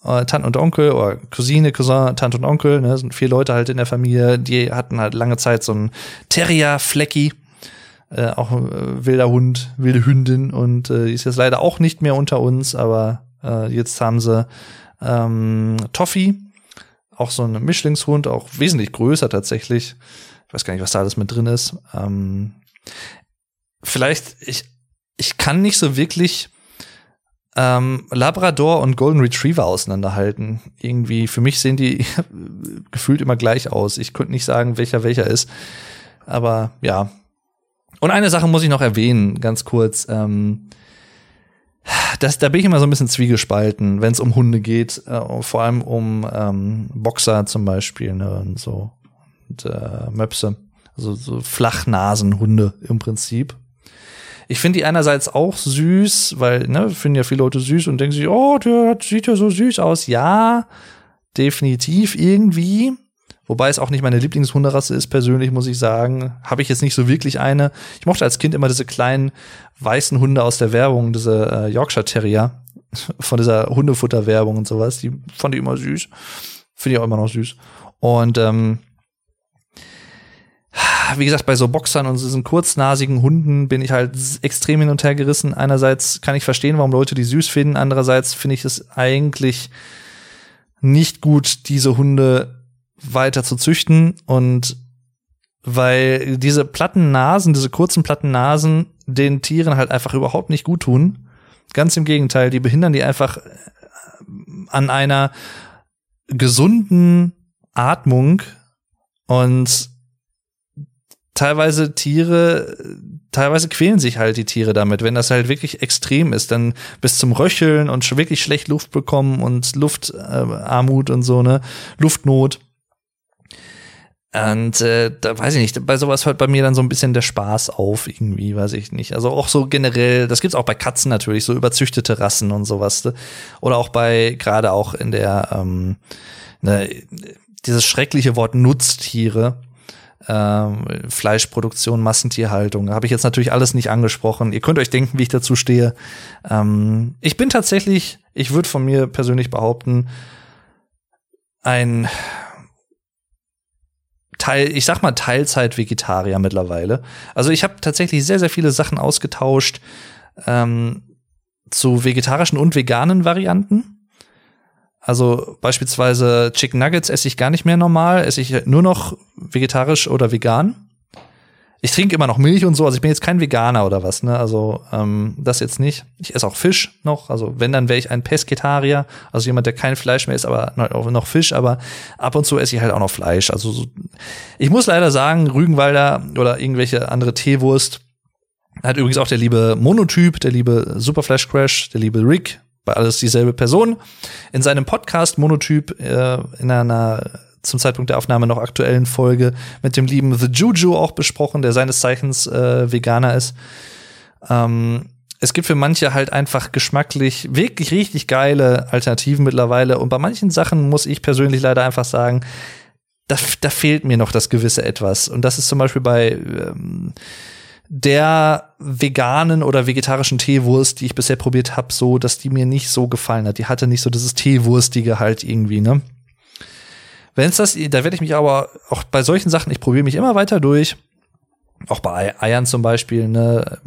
äh, Tante und Onkel, oder Cousine, Cousin, Tante und Onkel, ne, sind vier Leute halt in der Familie, die hatten halt lange Zeit so einen Terrier-Flecki, äh, auch äh, wilder Hund, wilde Hündin und äh, ist jetzt leider auch nicht mehr unter uns, aber äh, jetzt haben sie ähm, Toffee, auch so ein Mischlingshund, auch wesentlich größer tatsächlich. Ich weiß gar nicht, was da alles mit drin ist. Ähm, vielleicht, ich, ich kann nicht so wirklich ähm, Labrador und Golden Retriever auseinanderhalten. Irgendwie, für mich sehen die gefühlt immer gleich aus. Ich könnte nicht sagen, welcher welcher ist. Aber ja. Und eine Sache muss ich noch erwähnen, ganz kurz. Ähm, das, da bin ich immer so ein bisschen zwiegespalten, wenn es um Hunde geht, äh, vor allem um ähm, Boxer zum Beispiel ne, und so und äh, Möpse, also so Flachnasenhunde im Prinzip. Ich finde die einerseits auch süß, weil ne finden ja viele Leute süß und denken sich, oh, der sieht ja so süß aus. Ja, definitiv irgendwie. Wobei es auch nicht meine Lieblingshunderasse ist, persönlich, muss ich sagen. Habe ich jetzt nicht so wirklich eine. Ich mochte als Kind immer diese kleinen weißen Hunde aus der Werbung, diese äh, Yorkshire Terrier von dieser Hundefutterwerbung und sowas. Die fand ich immer süß. Finde ich auch immer noch süß. Und ähm, wie gesagt, bei so Boxern und diesen kurznasigen Hunden bin ich halt extrem hin und her gerissen. Einerseits kann ich verstehen, warum Leute die süß finden. Andererseits finde ich es eigentlich nicht gut, diese Hunde weiter zu züchten und weil diese platten Nasen, diese kurzen platten Nasen den Tieren halt einfach überhaupt nicht gut tun. Ganz im Gegenteil, die behindern die einfach an einer gesunden Atmung und teilweise Tiere, teilweise quälen sich halt die Tiere damit, wenn das halt wirklich extrem ist, dann bis zum Röcheln und wirklich schlecht Luft bekommen und Luftarmut äh, und so, ne, Luftnot. Und äh, da weiß ich nicht, bei sowas hört bei mir dann so ein bisschen der Spaß auf, irgendwie, weiß ich nicht. Also auch so generell, das gibt's auch bei Katzen natürlich, so überzüchtete Rassen und sowas. Ne? Oder auch bei, gerade auch in der, ähm, ne, dieses schreckliche Wort Nutztiere ähm, Fleischproduktion, Massentierhaltung. Habe ich jetzt natürlich alles nicht angesprochen. Ihr könnt euch denken, wie ich dazu stehe. Ähm, ich bin tatsächlich, ich würde von mir persönlich behaupten, ein Teil, ich sag mal Teilzeit-Vegetarier mittlerweile. Also ich habe tatsächlich sehr, sehr viele Sachen ausgetauscht ähm, zu vegetarischen und veganen Varianten. Also beispielsweise Chicken Nuggets esse ich gar nicht mehr normal, esse ich nur noch vegetarisch oder vegan. Ich trinke immer noch Milch und so, also ich bin jetzt kein Veganer oder was, ne? Also ähm, das jetzt nicht. Ich esse auch Fisch noch, also wenn dann wäre ich ein Pesketarier, also jemand, der kein Fleisch mehr isst, aber noch Fisch, aber ab und zu esse ich halt auch noch Fleisch. Also so, ich muss leider sagen, Rügenwalder oder irgendwelche andere Teewurst hat übrigens auch der liebe Monotyp, der liebe Superflash Crash, der liebe Rick, bei alles dieselbe Person. In seinem Podcast Monotyp äh, in einer zum Zeitpunkt der Aufnahme noch aktuellen Folge mit dem lieben The Juju auch besprochen, der seines Zeichens äh, Veganer ist. Ähm, es gibt für manche halt einfach geschmacklich wirklich richtig geile Alternativen mittlerweile. Und bei manchen Sachen muss ich persönlich leider einfach sagen, da, da fehlt mir noch das gewisse Etwas. Und das ist zum Beispiel bei ähm, der veganen oder vegetarischen Teewurst, die ich bisher probiert habe, so, dass die mir nicht so gefallen hat. Die hatte nicht so dieses Teewurstige halt irgendwie, ne? Wenn es das, da werde ich mich aber auch bei solchen Sachen, ich probiere mich immer weiter durch. Auch bei Eiern zum Beispiel, ne,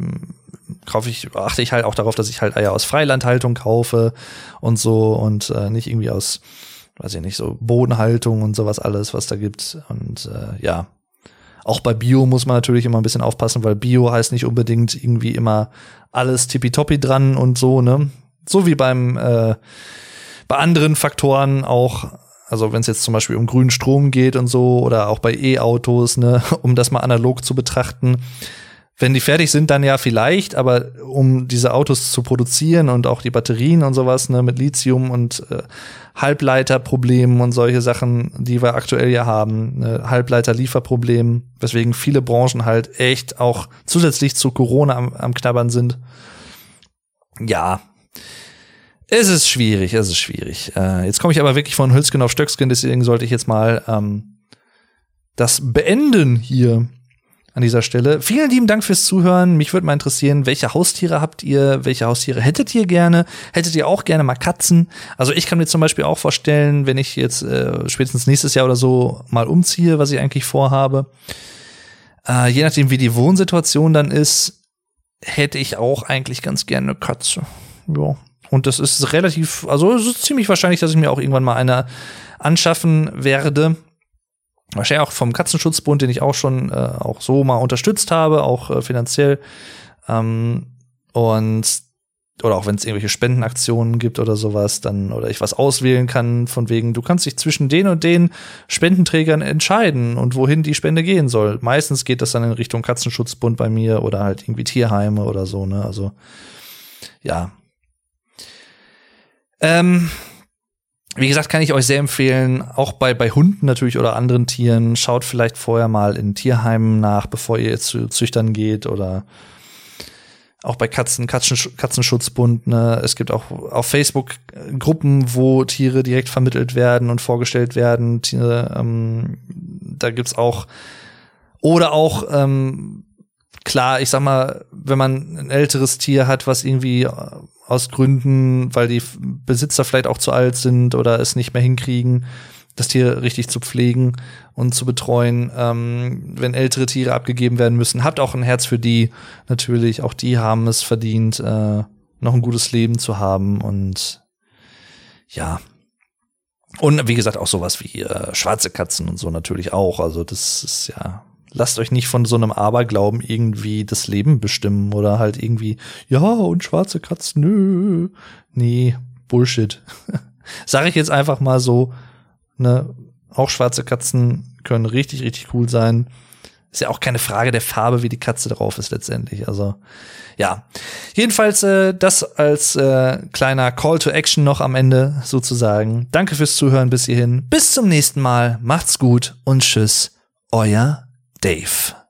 kaufe ich, achte ich halt auch darauf, dass ich halt Eier aus Freilandhaltung kaufe und so und äh, nicht irgendwie aus, weiß ich nicht, so Bodenhaltung und sowas alles, was da gibt. Und äh, ja, auch bei Bio muss man natürlich immer ein bisschen aufpassen, weil Bio heißt nicht unbedingt irgendwie immer alles tippitoppi dran und so, ne? So wie beim äh, bei anderen Faktoren auch, also wenn es jetzt zum Beispiel um grünen Strom geht und so, oder auch bei E-Autos, ne, um das mal analog zu betrachten, wenn die fertig sind, dann ja vielleicht, aber um diese Autos zu produzieren und auch die Batterien und sowas, ne, mit Lithium und äh, Halbleiterproblemen und solche Sachen, die wir aktuell ja haben, ne, Halbleiterlieferproblem, weswegen viele Branchen halt echt auch zusätzlich zu Corona am, am Knabbern sind. Ja, es ist schwierig, es ist schwierig. Äh, jetzt komme ich aber wirklich von Hülsken auf Stöcksken, deswegen sollte ich jetzt mal ähm, das beenden hier an dieser Stelle. Vielen lieben Dank fürs Zuhören. Mich würde mal interessieren, welche Haustiere habt ihr? Welche Haustiere hättet ihr gerne? Hättet ihr auch gerne mal Katzen? Also ich kann mir zum Beispiel auch vorstellen, wenn ich jetzt äh, spätestens nächstes Jahr oder so mal umziehe, was ich eigentlich vorhabe, äh, je nachdem wie die Wohnsituation dann ist, hätte ich auch eigentlich ganz gerne eine Katze. Ja. Und das ist relativ, also es ist ziemlich wahrscheinlich, dass ich mir auch irgendwann mal eine anschaffen werde wahrscheinlich auch vom Katzenschutzbund, den ich auch schon äh, auch so mal unterstützt habe, auch äh, finanziell. Ähm, und oder auch wenn es irgendwelche Spendenaktionen gibt oder sowas, dann oder ich was auswählen kann, von wegen, du kannst dich zwischen den und den Spendenträgern entscheiden und wohin die Spende gehen soll. Meistens geht das dann in Richtung Katzenschutzbund bei mir oder halt irgendwie Tierheime oder so, ne? Also ja. Ähm, wie gesagt, kann ich euch sehr empfehlen, auch bei, bei Hunden natürlich oder anderen Tieren, schaut vielleicht vorher mal in Tierheimen nach, bevor ihr zu Züchtern geht oder auch bei Katzen, Katzen Katzenschutzbund. Ne? Es gibt auch auf Facebook Gruppen, wo Tiere direkt vermittelt werden und vorgestellt werden. Tiere, ähm, da gibt's auch oder auch ähm, klar, ich sag mal, wenn man ein älteres Tier hat, was irgendwie aus Gründen, weil die Besitzer vielleicht auch zu alt sind oder es nicht mehr hinkriegen, das Tier richtig zu pflegen und zu betreuen, ähm, wenn ältere Tiere abgegeben werden müssen. Habt auch ein Herz für die, natürlich. Auch die haben es verdient, äh, noch ein gutes Leben zu haben und ja. Und wie gesagt, auch sowas wie äh, schwarze Katzen und so natürlich auch. Also das ist ja lasst euch nicht von so einem Aberglauben irgendwie das Leben bestimmen oder halt irgendwie, ja, und schwarze Katzen, nö. Nee, Bullshit. Sag ich jetzt einfach mal so, ne, auch schwarze Katzen können richtig, richtig cool sein. Ist ja auch keine Frage der Farbe, wie die Katze drauf ist letztendlich. Also ja, jedenfalls äh, das als äh, kleiner Call to Action noch am Ende sozusagen. Danke fürs Zuhören bis hierhin. Bis zum nächsten Mal. Macht's gut und tschüss. Euer Dave.